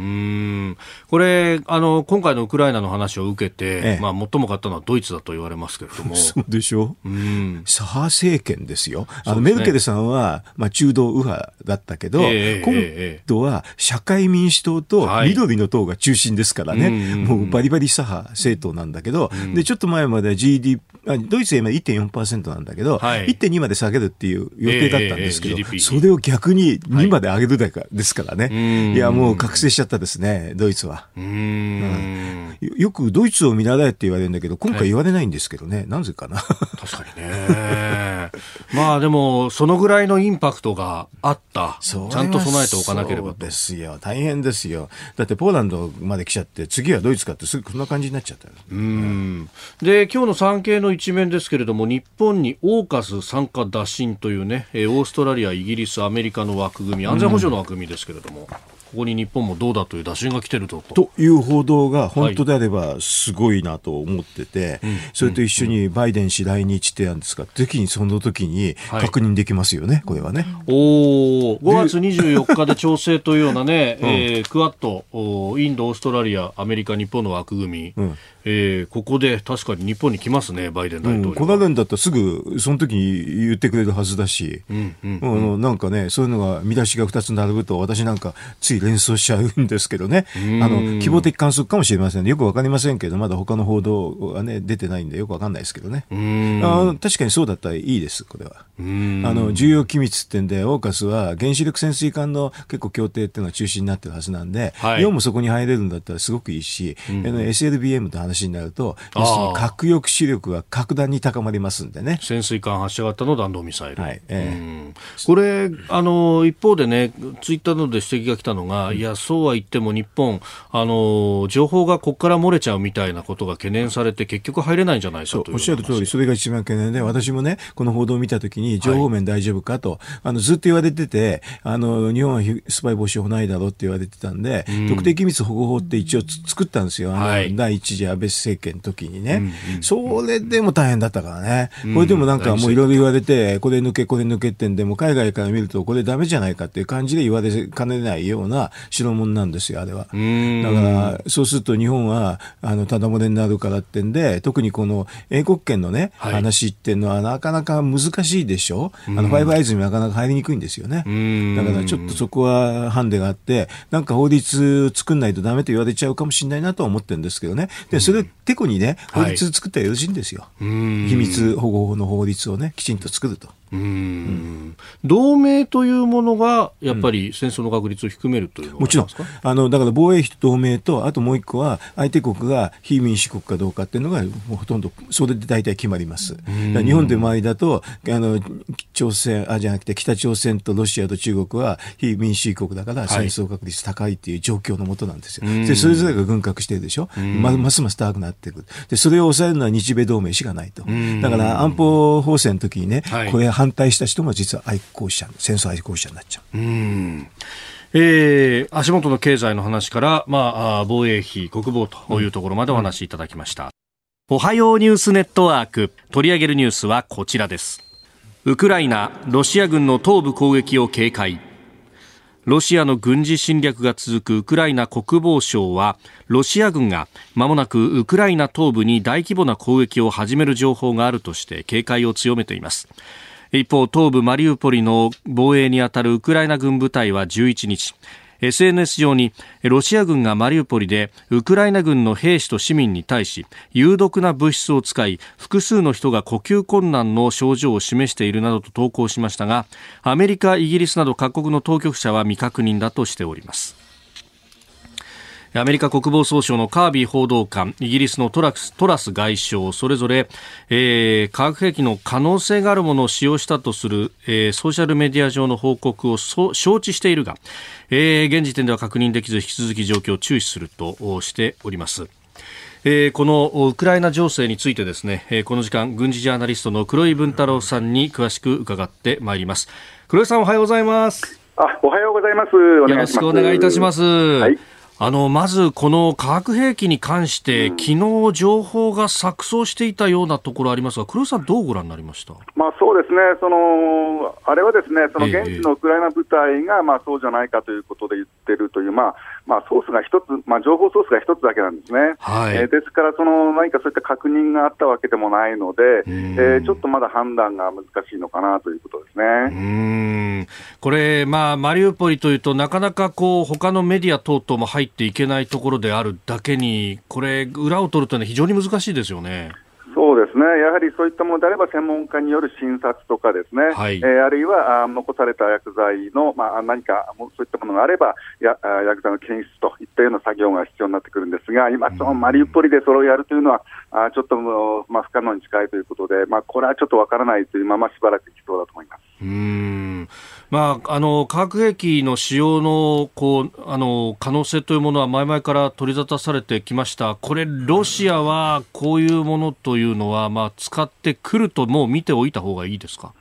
これ、あの、今回のウクライナの話を受けて、ええ、まあ、最も勝ったのはドイツだと言われますけれども。(laughs) そうでしょ？う。うん。左派政権ですよ。あの、ね、メルケルさんは、まあ、中道右派だったけど、えー、今度は社会民主党と緑の党が中心ですからね。はい、もうバリバリ左派政党なんだけど、うん、で、ちょっと前まで GDP、ドイツは今1.4%なんだけど、はい、1.2まで下げるっていう予定だったんですけど、えー、それを逆に2まで上げるだかですからね。はい、いや、もう覚醒しちゃったですね、ドイツは。うん、よくドイツを見習えって言われるんだけど、今回言われないんですけどね、はい、なぜかな。確かにね。(laughs) まあでも、そのぐらいのインパクトがあった。ちゃんと備えておかなければですよ。大変ですよ。だってポーランドまで来ちゃって、次はドイツかってすぐこんな感じになっちゃったうん。で、今日の産経の一面ですけれども、日本にオーカス参加打診というね、オーストラリア、イギリス、アメリカの枠組み、安全保障の枠組みですけれども。うんここに日本もどうだという打診が来てると。という報道が本当であればすごいなと思ってて、はい、それと一緒にバイデン氏来日ってなんですが、ぜひその時に確認できますよね、はい、これはね。おお、5月24日で調整というようなね、うん、えー、クアッド、インド、オーストラリア、アメリカ、日本の枠組み、うん、えー、ここで確かに日本に来ますね、バイデン大統領、うん、この間だったらすぐその時に言ってくれるはずだし、うんうんうん。うん、なんかね、そういうのが見出しが2つ並ぶと、私なんかつい連想しちゃうんですけどね、あの希望的観測かもしれませんね、よくわかりませんけど、まだ他の報道はね、出てないんで、よくわかんないですけどね、あ確かにそうだったらいいです、これは。あの重要機密ってんで、オーカスは原子力潜水艦の結構協定っていうのが中心になってるはずなんで、はい、日本もそこに入れるんだったらすごくいいし、うん、SLBM と話話になると、要するに核抑止力が格段に高まりますんでね。潜水艦発射型の弾道ミサイル。はい。えー、これ、あの、一方でね、ツイッターなどで指摘が来たのが、うん、いや、そうは言っても日本、あの、情報がここから漏れちゃうみたいなことが懸念されて、結局入れないんじゃないかとおっしゃる通り、それが一番懸念で、私もね、この報道を見たときに、情報面大丈夫かと、はい、あの、ずっと言われてて、あの、日本はスパイ防止法ないだろうって言われてたんで、うん、特定機密保護法って一応作ったんですよ。あの、はい、第一次安倍政権の時にね、それでも大変だったからね、うん、これでもなんかもういろいろ言われて、これ抜け、これ抜けってんで、も海外から見ると、これだめじゃないかっていう感じで言われかねないような代物なんですよ、あれは。だから、そうすると日本は、あの、ただ漏れになるからってんで、特にこの英国圏のね、はい、話っていうのはなかなか難しいでしょ？あの、ファイブアイズになかなか入りにくいんですよね。だからちょっとそこはハンデがあって、なんか法律作んないとダメと言われちゃうかもしれないなとは思ってるんですけどね。で、それ、てこにね、法律作ったらよろしいんですよ。はい、秘密保護法の法律をね、きちんと作ると。うん、同盟というものがやっぱり戦争の確率を低めるというもちろん。あのだから防衛費と同盟とあともう一個は相手国が非民主国かどうかっていうのがもうほとんどそれで大体決まります。日本で周りだとあの朝鮮あじゃなくて北朝鮮とロシアと中国は非民主国だから戦争確率高いっていう状況のもとなんですよ、はい、でそれぞれが軍拡してるでしょ？まますます高くなっていくでそれを抑えるのは日米同盟しかないと。だから安保法制の時にね、はい、これ反対した人も実は愛好者戦争愛好者になっちゃう。うんえー、足元の経済の話から、まあ、防衛費、国防というところまでお話しいただきました。うん、おはようニュースネットワーク。取り上げるニュースはこちらです。ウクライナ、ロシア軍の東部攻撃を警戒。ロシアの軍事侵略が続くウクライナ国防省はロシア軍が間もなくウクライナ東部に大規模な攻撃を始める情報があるとして警戒を強めています一方東部マリウポリの防衛にあたるウクライナ軍部隊は11日 SNS 上にロシア軍がマリウポリでウクライナ軍の兵士と市民に対し有毒な物質を使い複数の人が呼吸困難の症状を示しているなどと投稿しましたがアメリカ、イギリスなど各国の当局者は未確認だとしております。アメリカ国防総省のカービー報道官、イギリスのトラストラス外相、それぞれ、えー、化学兵器の可能性があるものを使用したとする、えー、ソーシャルメディア上の報告を承知しているが、えー、現時点では確認できず、引き続き状況を注視するとしております。えー、このウクライナ情勢についてですね、えー、この時間軍事ジャーナリストの黒井文太郎さんに詳しく伺ってまいります。黒井さんおはようございます。あおはようございます。よろしくお願いいたします、はいあの、まず、この化学兵器に関して、うん、昨日情報が錯綜していたようなところありますが、黒井さん、どうご覧になりました？まあ、そうですね、そのあれはですね、その現地のウクライナ部隊が、まあ、そうじゃないかということで言ってるという、まあまあ、ソースが一つ、まあ、情報ソースが一つだけなんですね。はい、えー、ですから、その何かそういった確認があったわけでもないので、えー、ちょっとまだ判断が難しいのかなということですね。うんこれ、まあ、マリウポリというとなかなかこう他のメディア等々も入っていけないところであるだけに、これ、裏を取るというのは非常に難しいですよね。そうですね、やはりそういったものであれば、専門家による診察とかですね、はい、えー、あるいはあ残された薬剤の、まあ、何かそういったものがあれば、や薬剤の検出といったような作業が必要になってくるんですが、今、そのマリウポリでそれをやるというのは、あちょっと、まあ、不可能に近いということで、まあ、これはちょっとわからないというまましばらくいきそうだと思います。うんまあ、あの化学兵器の使用のこうあの可能性というものは前々から取り沙汰されてきました、これ、ロシアはこういうものというのは、まあ、使ってくると、もう見ておいた方がいいですか？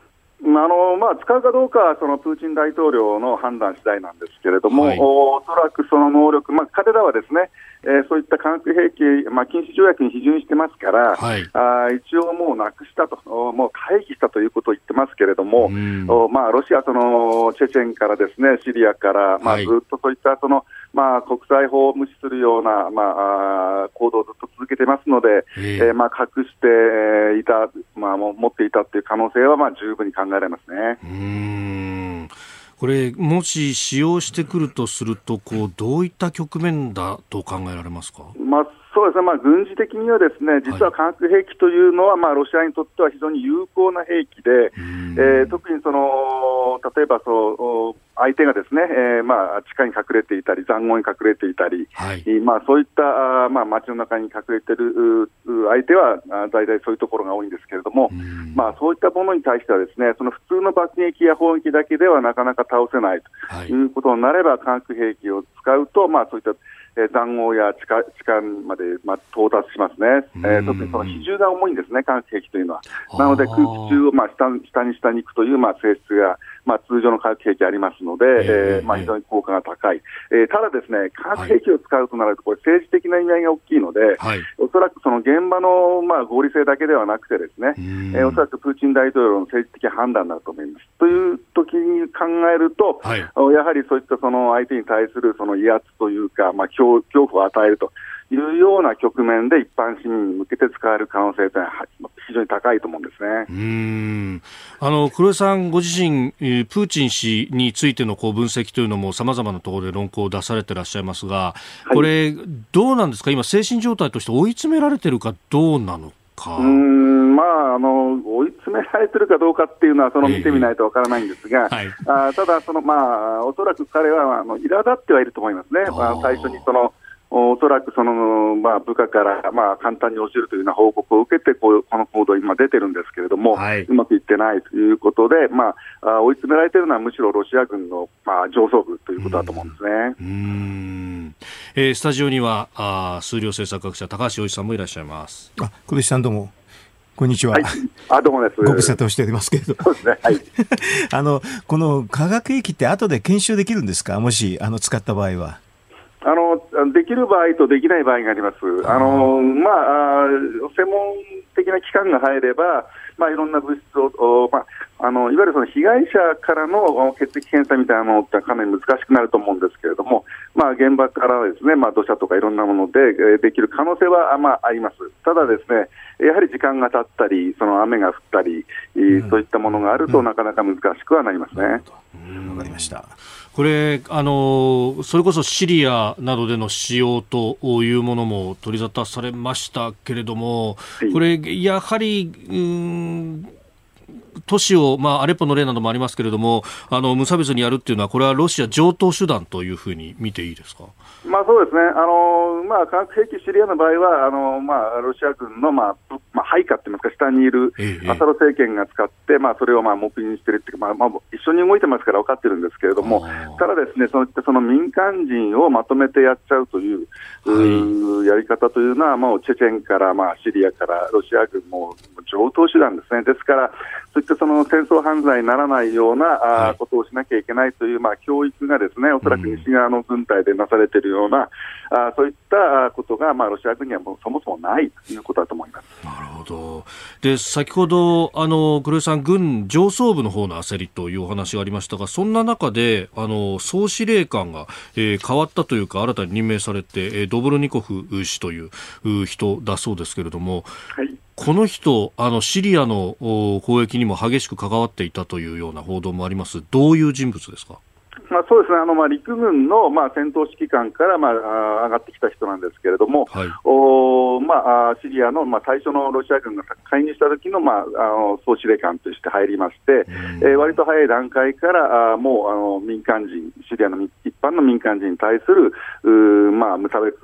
あのまあ、使うかどうかはそのプーチン大統領の判断次第なんですけれども、はい、おそらくその能力、まあ、彼らはですね、えー、そういった化学兵器、まあ、禁止条約に批准してますから、はい、あ一応もうなくしたと、もう回避したということを言ってますけれども、おまあ、ロシアその、チェチェンからですね、シリアから、まあ、ずっとそういったその、まあ、国際法を無視するような、まあ、行動をずっと続けてますので、えー、まあ、隠していた、まあ、持っていたという可能性は、まあ、十分に考えられますね。うんこれ、もし使用してくるとすると、こうどういった局面だと考えられますか？まそうですね、まあ、軍事的にはですね実は化学兵器というのは、まあ、ロシアにとっては非常に有効な兵器で、えー、特にその例えばそう相手がですね、えーまあ、地下に隠れていたり、塹壕に隠れていたり、はい、まあ、そういったあ、まあ、街の中に隠れている相手は大体そういうところが多いんですけれども、まあ、そういったものに対してはですねその普通の爆撃や砲撃だけではなかなか倒せないとい。うことになれば、化学兵器を使うと、まあ、そういったえー、塹壕や地下地下まで、まあ、到達しますね、えー、特にその比重が重いんですね、化学兵器というのは。なので、空気中を、まあ、下下に下に行くという、まあ、性質が、まあ、通常の化学兵器ありますので、えー、まあ、非常に効果が高い、えー、ただですね、化学兵器を使うとなると、これ、政治的な意味合いが大きいので、はい、おそらくその現場の、まあ、合理性だけではなくてですね、えー、おそらくプーチン大統領の政治的判断だと思います。という時に考えると、はい、やはりそういったその相手に対するその威圧というか、まあ、恐恐怖を与えると。いうような局面で一般市民に向けて使われる可能性というのは非常に高いと思うんですね。うん。あの黒井さんご自身、プーチン氏についてのこう分析というのもさまざまなところで論考を出されていらっしゃいますが、これ、どうなんですか、今、精神状態として追い詰められているかどうなのか。うんまあ、あの追い詰められてるかどうかっていうのは、その見てみないとわからないんですが、えーはい、あただその、まあ、おそらく彼はあの苛立ってはいると思いますね、まあ、最初にそのおそらくその、まあ、部下から、まあ、簡単に落ちるというような報告を受けてこう、この行動、今出てるんですけれども、はい、うまくいってないということで、まあ、追い詰められているのはむしろロシア軍の、まあ、上層部ということだと思うんですね。うんえー、スタジオにはあ数量政策学者、高橋洋一さんもいらっしゃいます。あ小林さんどうもこんにちは。はい、あ、どうもです。ご無沙汰をしておりますけれど。そうですね。はい。(laughs) あの、この化学兵器って後で検証できるんですか？もし、あの、使った場合は。あのできる場合とできない場合があります、あのまあ、専門的な機関が入れば、まあ、いろんな物質を、まあ、あのいわゆるその被害者からの血液検査みたいなものってかなり難しくなると思うんですけれども、まあ、現場からですね、まあ、土砂とかいろんなものでできる可能性は、まあ、あります。ただですね、やはり時間が経ったり、その雨が降ったり、うん、そういったものがあると、なかなか難しくはなりますね。わ、かりました。これあの、それこそシリアなどでの使用というものも取り沙汰されましたけれども、はい、これ、やはり、うん都市を、まあ、アレッポの例などもありますけれども、あの無差別にやるっていうのは、これはロシア上等手段というふうに見ていいですか？まあそうですね、あのまあ、化学兵器シリアの場合は、あのまあ、ロシア軍の、まあまあ、配下って言いますか、下にいるアサド政権が使って、まあ、それをまあ目にしてるっていうか、まあまあ、一緒に動いてますから分かってるんですけれども、ただですね、そういったその民間人をまとめてやっちゃうという、はい、やり方というのは、もうチェチェンから、まあ、シリアからロシア軍も上等手段ですね。ですから、そういったその戦争犯罪にならないような、はい、ことをしなきゃいけないという、まあ、教育がですね、おそらく西側の軍隊でなされているような、うん、あそういったことが、まあ、ロシア軍にはもうそもそもないということだと思います。なるほど。で、先ほど、あの、黒井さん、軍上層部の方の焦りというお話がありましたが、そんな中で、あの、総司令官が、えー、変わったというか、新たに任命されて、えー、ドブルニコフ氏という人だそうですけれども、はい、この人、あのシリアの攻撃にも激しく関わっていたというような報道もあります、どういう人物ですか？まあ、そうですね、あのまあ陸軍のまあ戦闘指揮官からまあ上がってきた人なんですけれども、はい、おまあ、シリアのまあ最初のロシア軍が介入した時のまああの総司令官として入りまして、えー、割と早い段階からあもうあの民間人、シリアの一般の民間人に対するう、まあ、無差別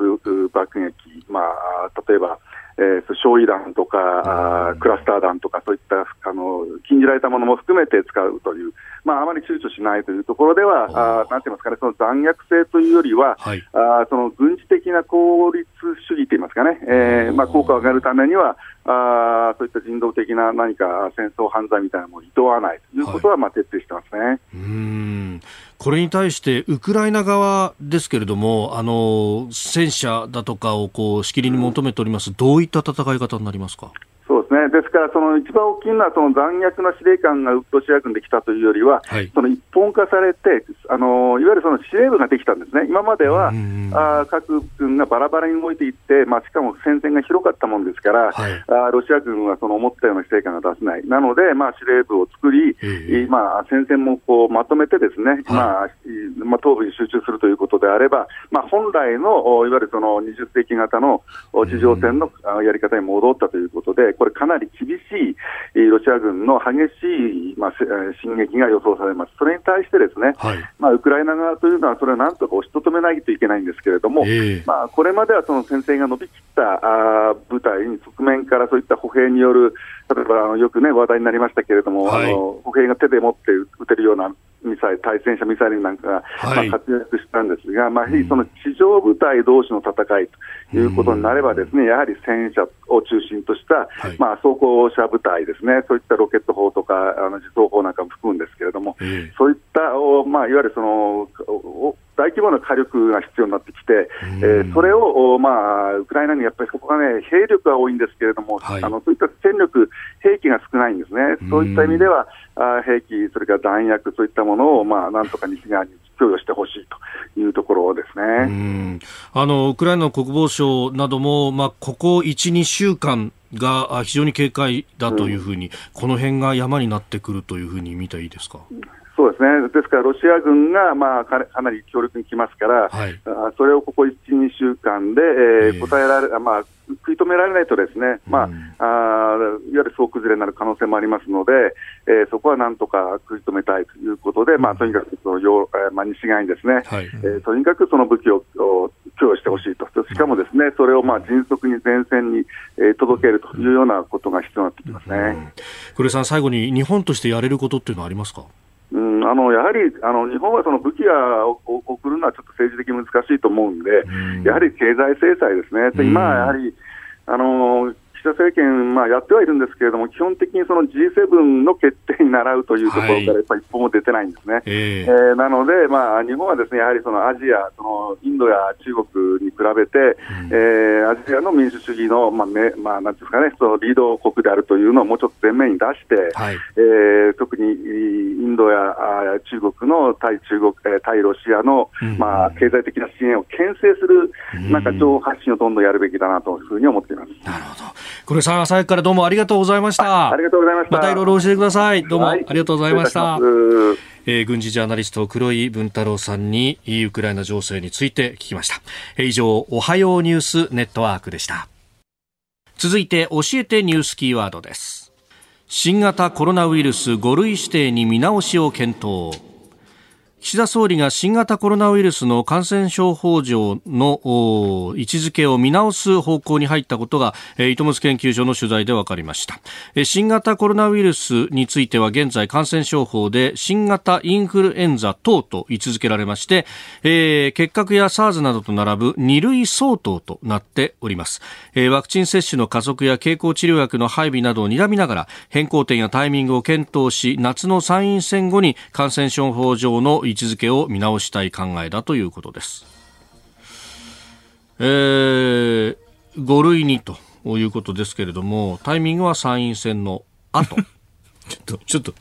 爆撃、まあ、例えば、えー、焼夷弾とか、クラスター弾とか、そういったあの禁じられたものも含めて使うという、まあ、あまり躊躇しないというところでは、あなんて言いますかね、その残虐性というよりは、はい、あその軍事的な効率主義といいますかね、えーまあ、効果を上げるためには、あそういった人道的な何か戦争犯罪みたいなものを厭わないということは、まあ、徹底してますね。はい、うんこれに対してウクライナ側ですけれども、あの戦車だとかをこうしきりに求めております、どういった戦い方になりますか？ですね、ですから、その一番大きいのは、その残虐な司令官がロシア軍で来たというよりは、はい、その一本化されて、あのいわゆるその司令部ができたんですね、今まではあ各軍がバラバラに動いていって、まあ、しかも戦線が広かったもんですから、はい、あロシア軍はその思ったような司令官が出せない、なので、まあ、司令部を作り、まあ、戦線もこうまとめて、ですね、はい、まあまあ、東部に集中するということであれば、まあ、本来のいわゆるその20世紀型の地上戦のやり方に戻ったということで、これ、かなり厳しいロシア軍の激しい、まあ、進撃が予想されます。それに対してですね、はい、まあ、ウクライナ側というのは、それをなんとか押しとどめないといけないんですけれども、えー、まあ、これまではその戦線が伸びきったあ部隊に側面からそういった歩兵による、例えばあのよく、ね、話題になりましたけれども、はい、あの歩兵が手で持って撃てるようなミサイル、対戦車ミサイルなんかが、はい、まあ、活躍したんですが、まあ、やはりその地上部隊同士の戦いということになれば、ですね、やはり戦車を中心とした、はい、まあ、装甲車部隊ですね、そういったロケット砲とか、あの自走砲なんかも含むんですけれども、そういったまあ、いわゆるその大規模な火力が必要になってきて、えー、それを、まあ、ウクライナにやっぱりそこがね、兵力が多いんですけれども、はい、あのそういった戦力、兵器が少ないんですね、そういった意味では、あ兵器、それから弾薬、そういったものを、まあ、なんとか西側に供与してほしいというところですね。あのウクライナの国防省なども、まあ、ここ1、2週間が非常に警戒だというふうに、うん、この辺が山になってくるというふうに見ていいですか？そうですね、ですからロシア軍が、まあ、かなり強力に来ますから、はい、それをここ1、2週間で、えー、答えられ、まあ、食い止められないと、ですね、まあ、うん、あいわゆる総崩れになる可能性もありますので、えー、そこはなんとか食い止めたいということで、まあ、とにかくそのよ、えーまあ、西側にですね、はい、えー、とにかくその武器を供与してほしいと、しかもですね、それをまあ迅速に前線に、えー、届けるというようなことが必要になってきますね。うん、黒井さん、最後に日本としてやれることっていうのはありますか？うん、あのやはりあの日本はその武器を送るのはちょっと政治的に難しいと思うんで、うん、やはり経済制裁ですね、今はやはり、あの岸田政権、まあ、やってはいるんですけれども、基本的にその G7 の決定に習うというところから、やっぱり一歩も出てないんですね。はい、え。ー、えー、なので、まあ、日本はですねやはりそのアジア、そのインドや中国に比べて、うん、えー、アジアの民主主義の、まあめまあ、なんですかね、そのリード国であるというのをもうちょっと前面に出して、はい、えー、特にインドや中国の対中国、対ロシアの、うん、まあ、経済的な支援を牽制する、なんか情報発信をどんどんやるべきだなというふうに思っています。なるほど黒井さん、朝早くからどうもありがとうございました。ありがとうございました。またいろいろ教えてください。どうもありがとうございました。はい、えー、軍事ジャーナリスト黒井文太郎さんにウクライナ情勢について聞きました。えー、以上、おはようニュースネットワークでした。続いて教えてニュースキーワードです。新型コロナウイルス5類指定に見直しを検討岸田総理が新型コロナウイルスの感染症法上の位置づけを見直す方向に入ったことが、糸本研究所の取材で分かりました。新型コロナウイルスについては現在感染症法で新型インフルエンザ等と位置づけられまして、えー、結核や SARS などと並ぶ2類相当となっております。ワクチン接種の加速や経口治療薬の配備などを睨みながら変更点やタイミングを検討し、夏の参院選後に感染症法上の位置づけを見直したい考えだということです。えー、5類にということですけれども、タイミングは参院選の後。(laughs) ちょっと、ちょっと、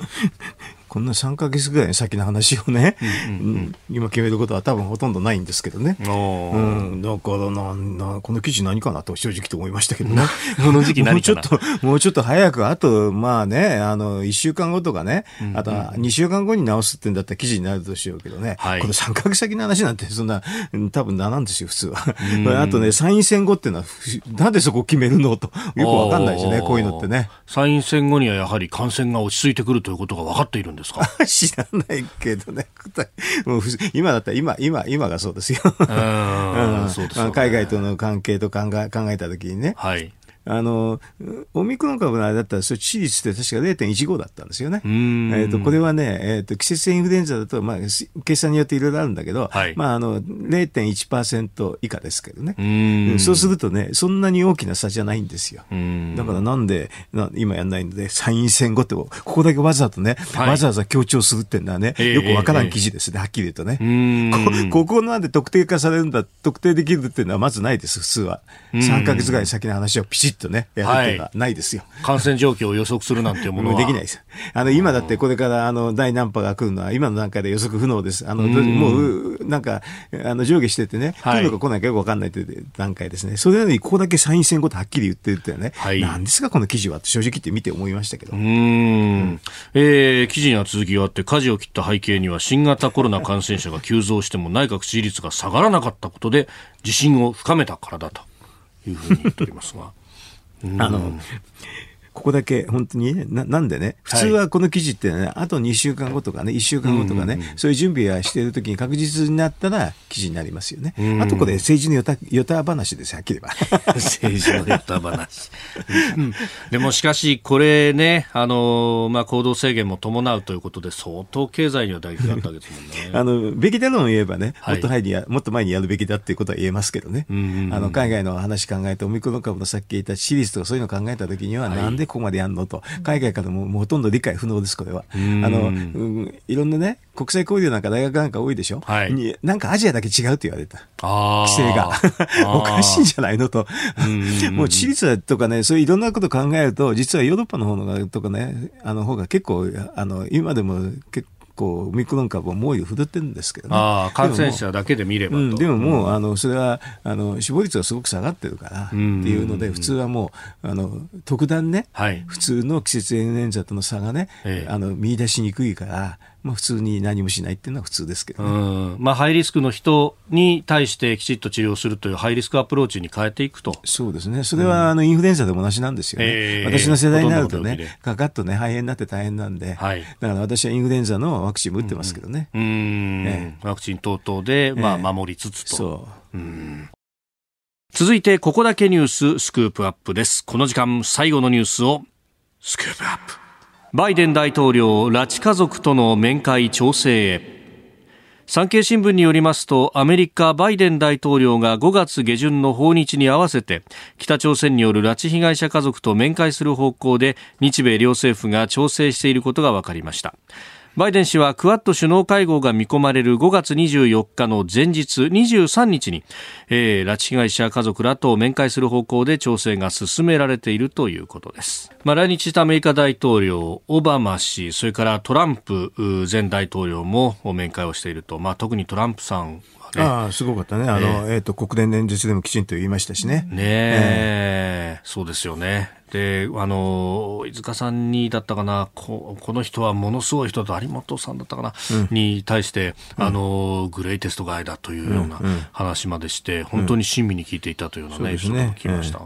こんな3か月ぐらい先の話をね、うんうんうん、今決めることは多分ほとんどないんですけどね。うん、だからなな、この記事何かなと正直と思いましたけどね。(laughs) この時期何かな。もうちょっと、もうちょっと早く、あと、まあね、あの、1週間後とかね、あとは2週間後に直すってんだったら記事になるとしようけどね、はい、この3か月先の話なんてそんな、多分ななんですよ、普通は。(laughs) あとね、参院選後っていうのは、なんでそこ決めるのと、よくわかんないですよね、こういうのってね。参院選後にはやはり感染が落ち着いてくるということが分かっているんですか？(laughs) 知らないけどね。(laughs) もう今だったら今、今、今がそうですよ。うん、海外との関係と考え考えたときにね。はい。あの、オミクロン株の間だったら、それ致死率って確か0.15だったんですよね。えー、とこれはね、えーと、季節性インフルエンザだと、まあ、計算によっていろいろあるんだけど、はい、まあ、あの0.1%以下ですけどね。そうするとね、そんなに大きな差じゃないんですよ。だからなんでな今やんないので、参院選後って、ここだけわざとね、はい、わざわざ強調するっていうのはね、よくわからん記事ですね、はっきり言うとね。ここなんで特定化されるんだ、特定できるっていうのはまずないです、普通は。3か月ぐらい先の話をピチッとね、やるとかないですよ、はい、感染状況を予測するなんていうものはできないです。あの、今だってこれからあの、第何波が来るのは、今の段階で予測不能です。あの、もう、なんか、あの、上下しててね、来るのか来ないかよくわかんないという段階ですね。それなのに、ここだけ参院選後とはっきり言ってるってね、はい、なんですか、この記事はって正直言って見て思いましたけど。うん。えー、記事には続きがあって、舵を切った背景には、新型コロナ感染者が急増しても内閣支持率が下がらなかったことで、自信を深めたからだというふうに言っておりますが。あの、ここだけ本当にねな、なんでね、普通はこの記事ってね、はい、あと2週間後とかね、1週間後とかね、うんうんうん、そういう準備がしているときに確実になったら記事になりますよね。あとこれ政治のよたよた話です、はっきり言えば。(laughs) 政治のよた話。でもしかし、これね、あの、まあ、行動制限も伴うということで、相当経済には打撃だったわけですもんね。(laughs) あの、べきだのを言えばね、もっと前にや、もっと前にやるべきだっていうことは言えますけどね。あの、海外の話考えて、オミクロン株のさっき言ったシリーズとかそういうの考えたときには、はい、なんでここまでやるのと。海外からももうほとんど理解不能です、これは。あの、うん、いろんなね、国際交流なんか大学なんか多いでしょ、はい、なんかアジアだけ違うって言われた。規制が。(laughs) おかしいんじゃないのと。(laughs) もう地立とかね、そういういろんなこと考えると、実はヨーロッパの方のとかね、あの方が結構、あの、今でも結構、構オミクロン株は猛威を振るってるんですけどね。あ感染者だけで見ればでも,、うん、でももう、あのそれはあの死亡率がすごく下がってるからっていうので、普通はもうあの特段ね、はい、普通の季節インフルエンザとの差がね、ええ、あの見出しにくいから、まあ、普通に何もしないっていうのは普通ですけど、ね、まあ、ハイリスクの人に対してきちっと治療するというハイリスクアプローチに変えていくと。そうですね、それはあのインフルエンザでも同じなんですよね、えー、私の世代になるとね、かかっとね、肺炎になって大変なんで、はい、だから私はインフルエンザのワクチンも打ってますけどね。うん、えー、ワクチン等々で、まあ、守りつつと。そう。うん。続いて、ここだけニューススクープアップです。この時間、最後のニュースをスクープアップ。バイデン大統領拉致家族との面会調整へ。産経新聞によりますとアメリカバイデン大統領が5月下旬の訪日に合わせて北朝鮮による拉致被害者家族と面会する方向で日米両政府が調整していることが分かりました。バイデン氏はクアッド首脳会合が見込まれる5月24日の前日23日に、えー、拉致被害者家族らと面会する方向で調整が進められているということです。まあ、来日したアメリカ大統領、オバマ氏、それからトランプ前大統領も面会をしていると、まあ、特にトランプさんね。ああ、すごかったね。あの、えっ、ー、と、国連演説でもきちんと言いましたしね。ねえ、えー、そうですよね。で、あの、飯塚さんにだったかな、ここの人はものすごい人と有本さんだったかな、うん、に対して、あの、グレイテストガイだというような話までして、本当に親身に聞いていたというようなね、うん、ね。聞きました。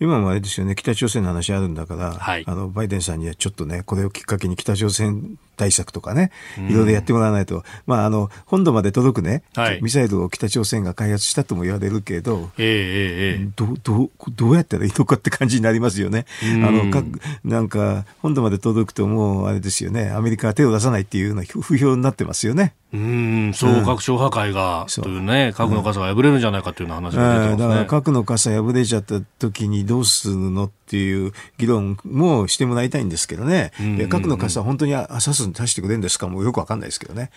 今もあれですよね、北朝鮮の話あるんだから、はい、あのバイデンさんにはちょっとね、これをきっかけに北朝鮮対策とかね、いろいろやってもらわないと、まあ、あの本土まで届くね、はい、ミサイルを北朝鮮が開発したとも言われるけど、えー、えー、どどどうやったらいいのかって感じになりますよね。あのかなんか本土まで届くともうあれですよね、アメリカは手を出さないっていうような不評になってますよね。うんそう、核小破壊が、というね、核の傘が破れるんじゃないかという話が出てますね。だから核の傘破れちゃった時にどうするのっていう議論もしてもらいたいんですけどね。うんうん、核の傘本当に刺すに足してくれるんですかもよくわかんないですけどね。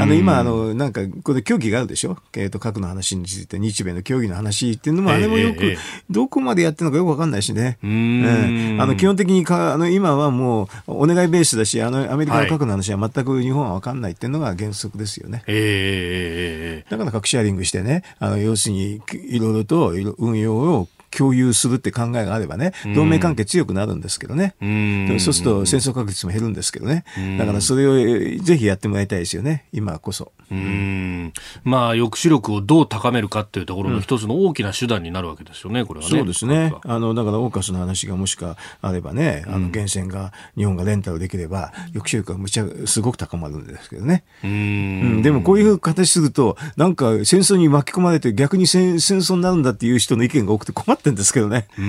あの、今、あの、なんか、これ協議があるでしょ？えっ、ー、と、核の話について、日米の協議の話っていうのも、あれもよく、どこまでやってるのかよくわかんないしね。うん、あの、基本的にか、あの、今はもう、お願いベースだし、あの、アメリカの核の話は全く日本はわかんないっていうのが原則ですよね。えー、だから核シェアリングしてね、あの要するにいろいろと運用を共有するって考えがあればね、同盟関係強くなるんですけどね。うそうすると戦争確率も減るんですけどね。だからそれをぜひやってもらいたいですよね、今こそ。うんまあ、抑止力をどう高めるかっていうところの一つの大きな手段になるわけですよね、これはね。そうですね。あの、だからオーカスの話がもしかあればね、あの、源泉が、日本がレンタルできれば、抑止力がむちゃ、すごく高まるんですけどね。うん,、でもこういう形すると、なんか戦争に巻き込まれて逆に戦戦争になるんだっていう人の意見が多くて困ってるんですけどね。あ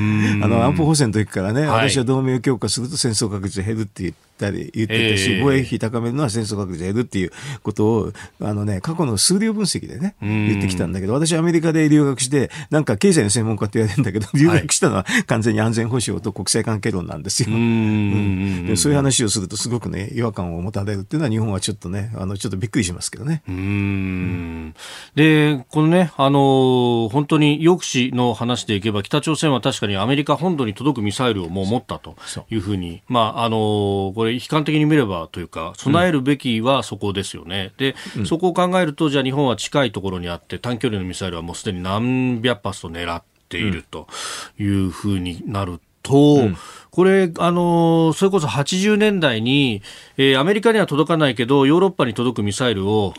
の、安保法制の時からね、はい、私は同盟を強化すると戦争確率減るって言って、たり言ってたし、えー、防衛費高めるのは戦争確率減るっていうことを、あのね、過去の数量分析でね、言ってきたんだけど、私アメリカで留学して、なんか経済の専門家って言われるんだけど、留学したのは完全に安全保障と国際関係論なんですよ。うん、そういう話をするとすごくね、違和感を持たれるっていうのは日本はちょっとね、あの、ちょっとびっくりしますけどね。うん。で、このね、あの、本当に抑止の話でいけば、北朝鮮は確かにアメリカ本土に届くミサイルをもう持ったというふうに、まあ、あの、これれ、悲観的に見ればというか、備えるべきはそこですよね。で、うん、そこを考えると、じゃあ日本は近いところにあって、短距離のミサイルはもうすでに何百発と狙っているというふうになると、うん、これ、あのそれこそ80年代に、えー、アメリカには届かないけど、ヨーロッパに届くミサイルを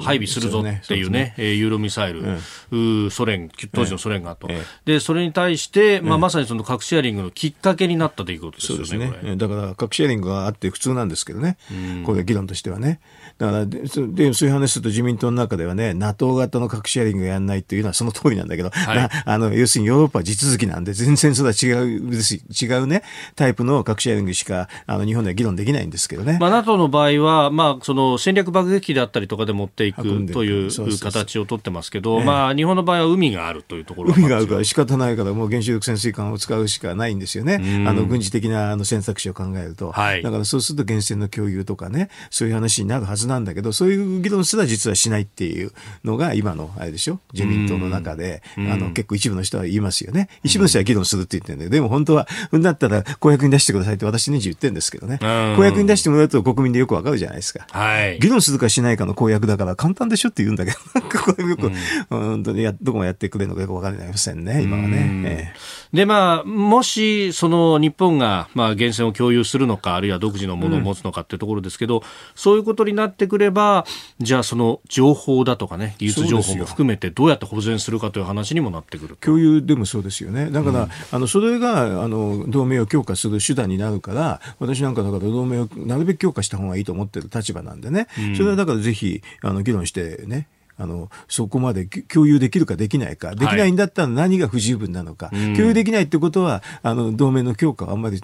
配備するぞっていうね、うね。ユーロミサイル、うん、ソ連、当時のソ連がと、ええ、でそれに対して、まあ、まさにその核シェアリングのきっかけになったということですよね。そうですね。だから核シェアリングがあって普通なんですけどね、うん、これ議論としてはね。だからで、でそういう話すると自民党の中ではね、NATO 型の核シェアリングやらないというのはその通りなんだけど、はい、あの要するにヨーロッパは地続きなんで、全然それは違う違うね、タイプの核シェアリングしかあの日本では議論できないんですけどね。まあ、NATO の場合は、まあ、その戦略爆撃機であったりとかで持っていくという形を取ってますけど、まあ、日本の場合は海があるというところ海があるから仕方ないから、もう原子力潜水艦を使うしかないんですよね。あの軍事的なあの選択肢を考えると、はい、だからそうすると源泉の共有とかね、そういう話になるはずなんだけど、そういう議論すら実はしないっていうのが今のあれでしょ？自民党の中で、あの結構一部の人は言いますよね。一部の人は議論するって言ってるんだけど、でも本当は、だったら公約に出してくださいって私年中言ってるんですけどね。公約に出してもらうと国民でよくわかるじゃないですか。はい。議論するかしないかの公約だから簡単でしょって言うんだけど、なんかこれよく、本当にや、どこもやってくれるのかよくわかりませんね、今はね。で、まあ、もし、その日本が、まあ、源泉を共有するのか、あるいは独自のものを持つのかっていうところですけど、うん、そういうことになってくれば、じゃあその情報だとかね、技術情報も含めてどうやって保全するかという話にもなってくる共有でもそうですよね。だから、うん、あの、それが、あの、同盟を強化する手段になるから、私なんかだから同盟をなるべく強化した方がいいと思ってる立場なんでね、それはだからぜひ、あの、議論してね、あのそこまで共有できるかできないか、できないんだったら何が不十分なのか、はい、共有できないってことは、あの同盟の強化はあんまり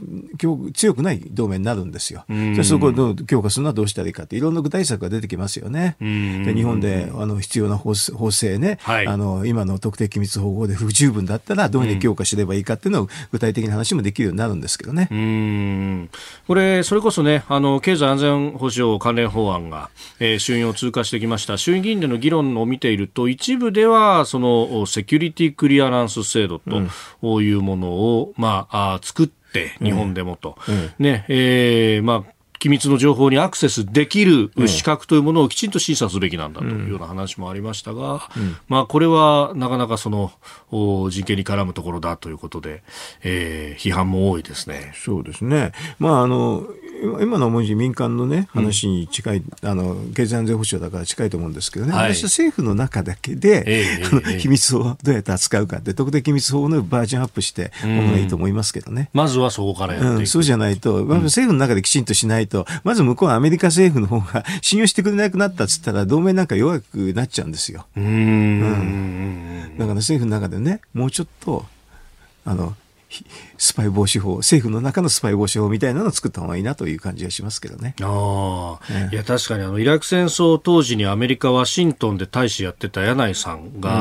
強くない同盟になるんですよ。じゃそこを強化するのはどうしたらいいかって、いろんな具体策が出てきますよね。で日本であの必要な法法制ね、はい、あの、今の特定機密保護で不十分だったら、どういうふうに強化すればいいかっていうのを具体的な話もできるようになるんですけどね。うんこれ、それこそね、あの経済安全保障関連法案が、えー、衆院を通過してきました。衆議院での議論論を見ていると一部ではそのセキュリティクリアランス制度というものを、まあ、作って日本でもと、うん、ねえー、まあ機密の情報にアクセスできる資格というものをきちんと審査すべきなんだというような話もありましたが、うん、まあ、これはなかなかその人権に絡むところだということで、えー、批判も多いですね。そうですね。まあ、あの、今の文字民間のね、話に近い、うん、あの、経済安全保障だから近いと思うんですけどね、はい、私は政府の中だけで、えー、えー、秘密をどうやって扱うかって、特定機密法のバージョンアップしてものがいいと思いますけどね。まずはそこからやっていく、うん、そうじゃないと、ま、政府の中できちんとしないと、まず向こうはアメリカ政府の方が信用してくれなくなったっつったら、同盟なんか弱くなっちゃうんですよ。うん,、だから政府の中でね、もうちょっと、あの、スパイ防止法、政府の中のスパイ防止法みたいなのを作った方がいいなという感じがしますけどね。ああ、ね、いや、確かにあの、イラク戦争当時にアメリカ・ワシントンで大使やってた柳井さんが、うん、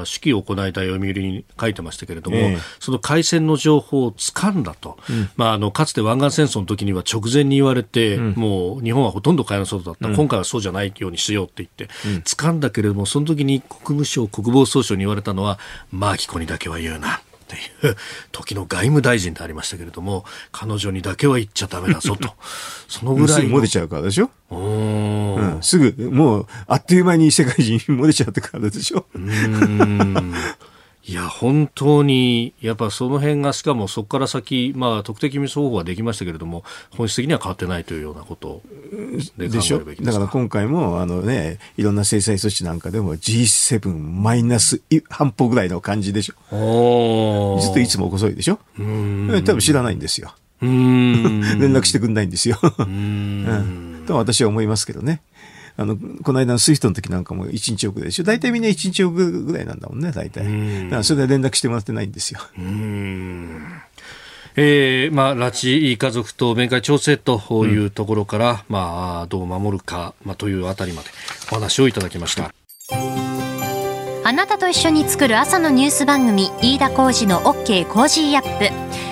あ指揮を行いた読売に書いてましたけれども、えー、その海戦の情報を掴んだと。うん、まあ、あの、かつて湾岸戦争の時には直前に言われて、うん、もう日本はほとんど海の外だった、今回はそうじゃないようにしようって言って、掴んだけれども、その時に国務省、国防総省に言われたのは、まあ、キコにだけは言うな。っていう時の外務大臣でありましたけれども、彼女にだけは言っちゃダメだぞと。(laughs) そのぐらい。すぐ漏れちゃうからでしょ？うん、すぐ、もう、あっという間に世界人漏れちゃってからでしょ？(laughs) うん。いや、本当に、やっぱその辺が、しかもそこから先、まあ、特定機密方法はできましたけれども、本質的には変わってないというようなことで考えるべきだから今回も、あのね、いろんな制裁措置なんかでも G7 マイナス半歩ぐらいの感じでしょ？ずっといつも遅いでしょ？多分知らないんですよ。(laughs) 連絡してくんないんですよ。う (laughs) ん、と私は思いますけどね。あの、この間の SWIFT の時なんかも1日遅れでしょ。大体みんな1日遅れぐらいなんだもんね、大体。だからそれで連絡してもらってないんですよ。えー、まあ、拉致家族と面会調整というところから、うん、まあ、どう守るか、まあ、というあたりまでお話をいただきました。あなたと一緒に作る朝のニュース番組、飯田浩二の OK コージーアップ。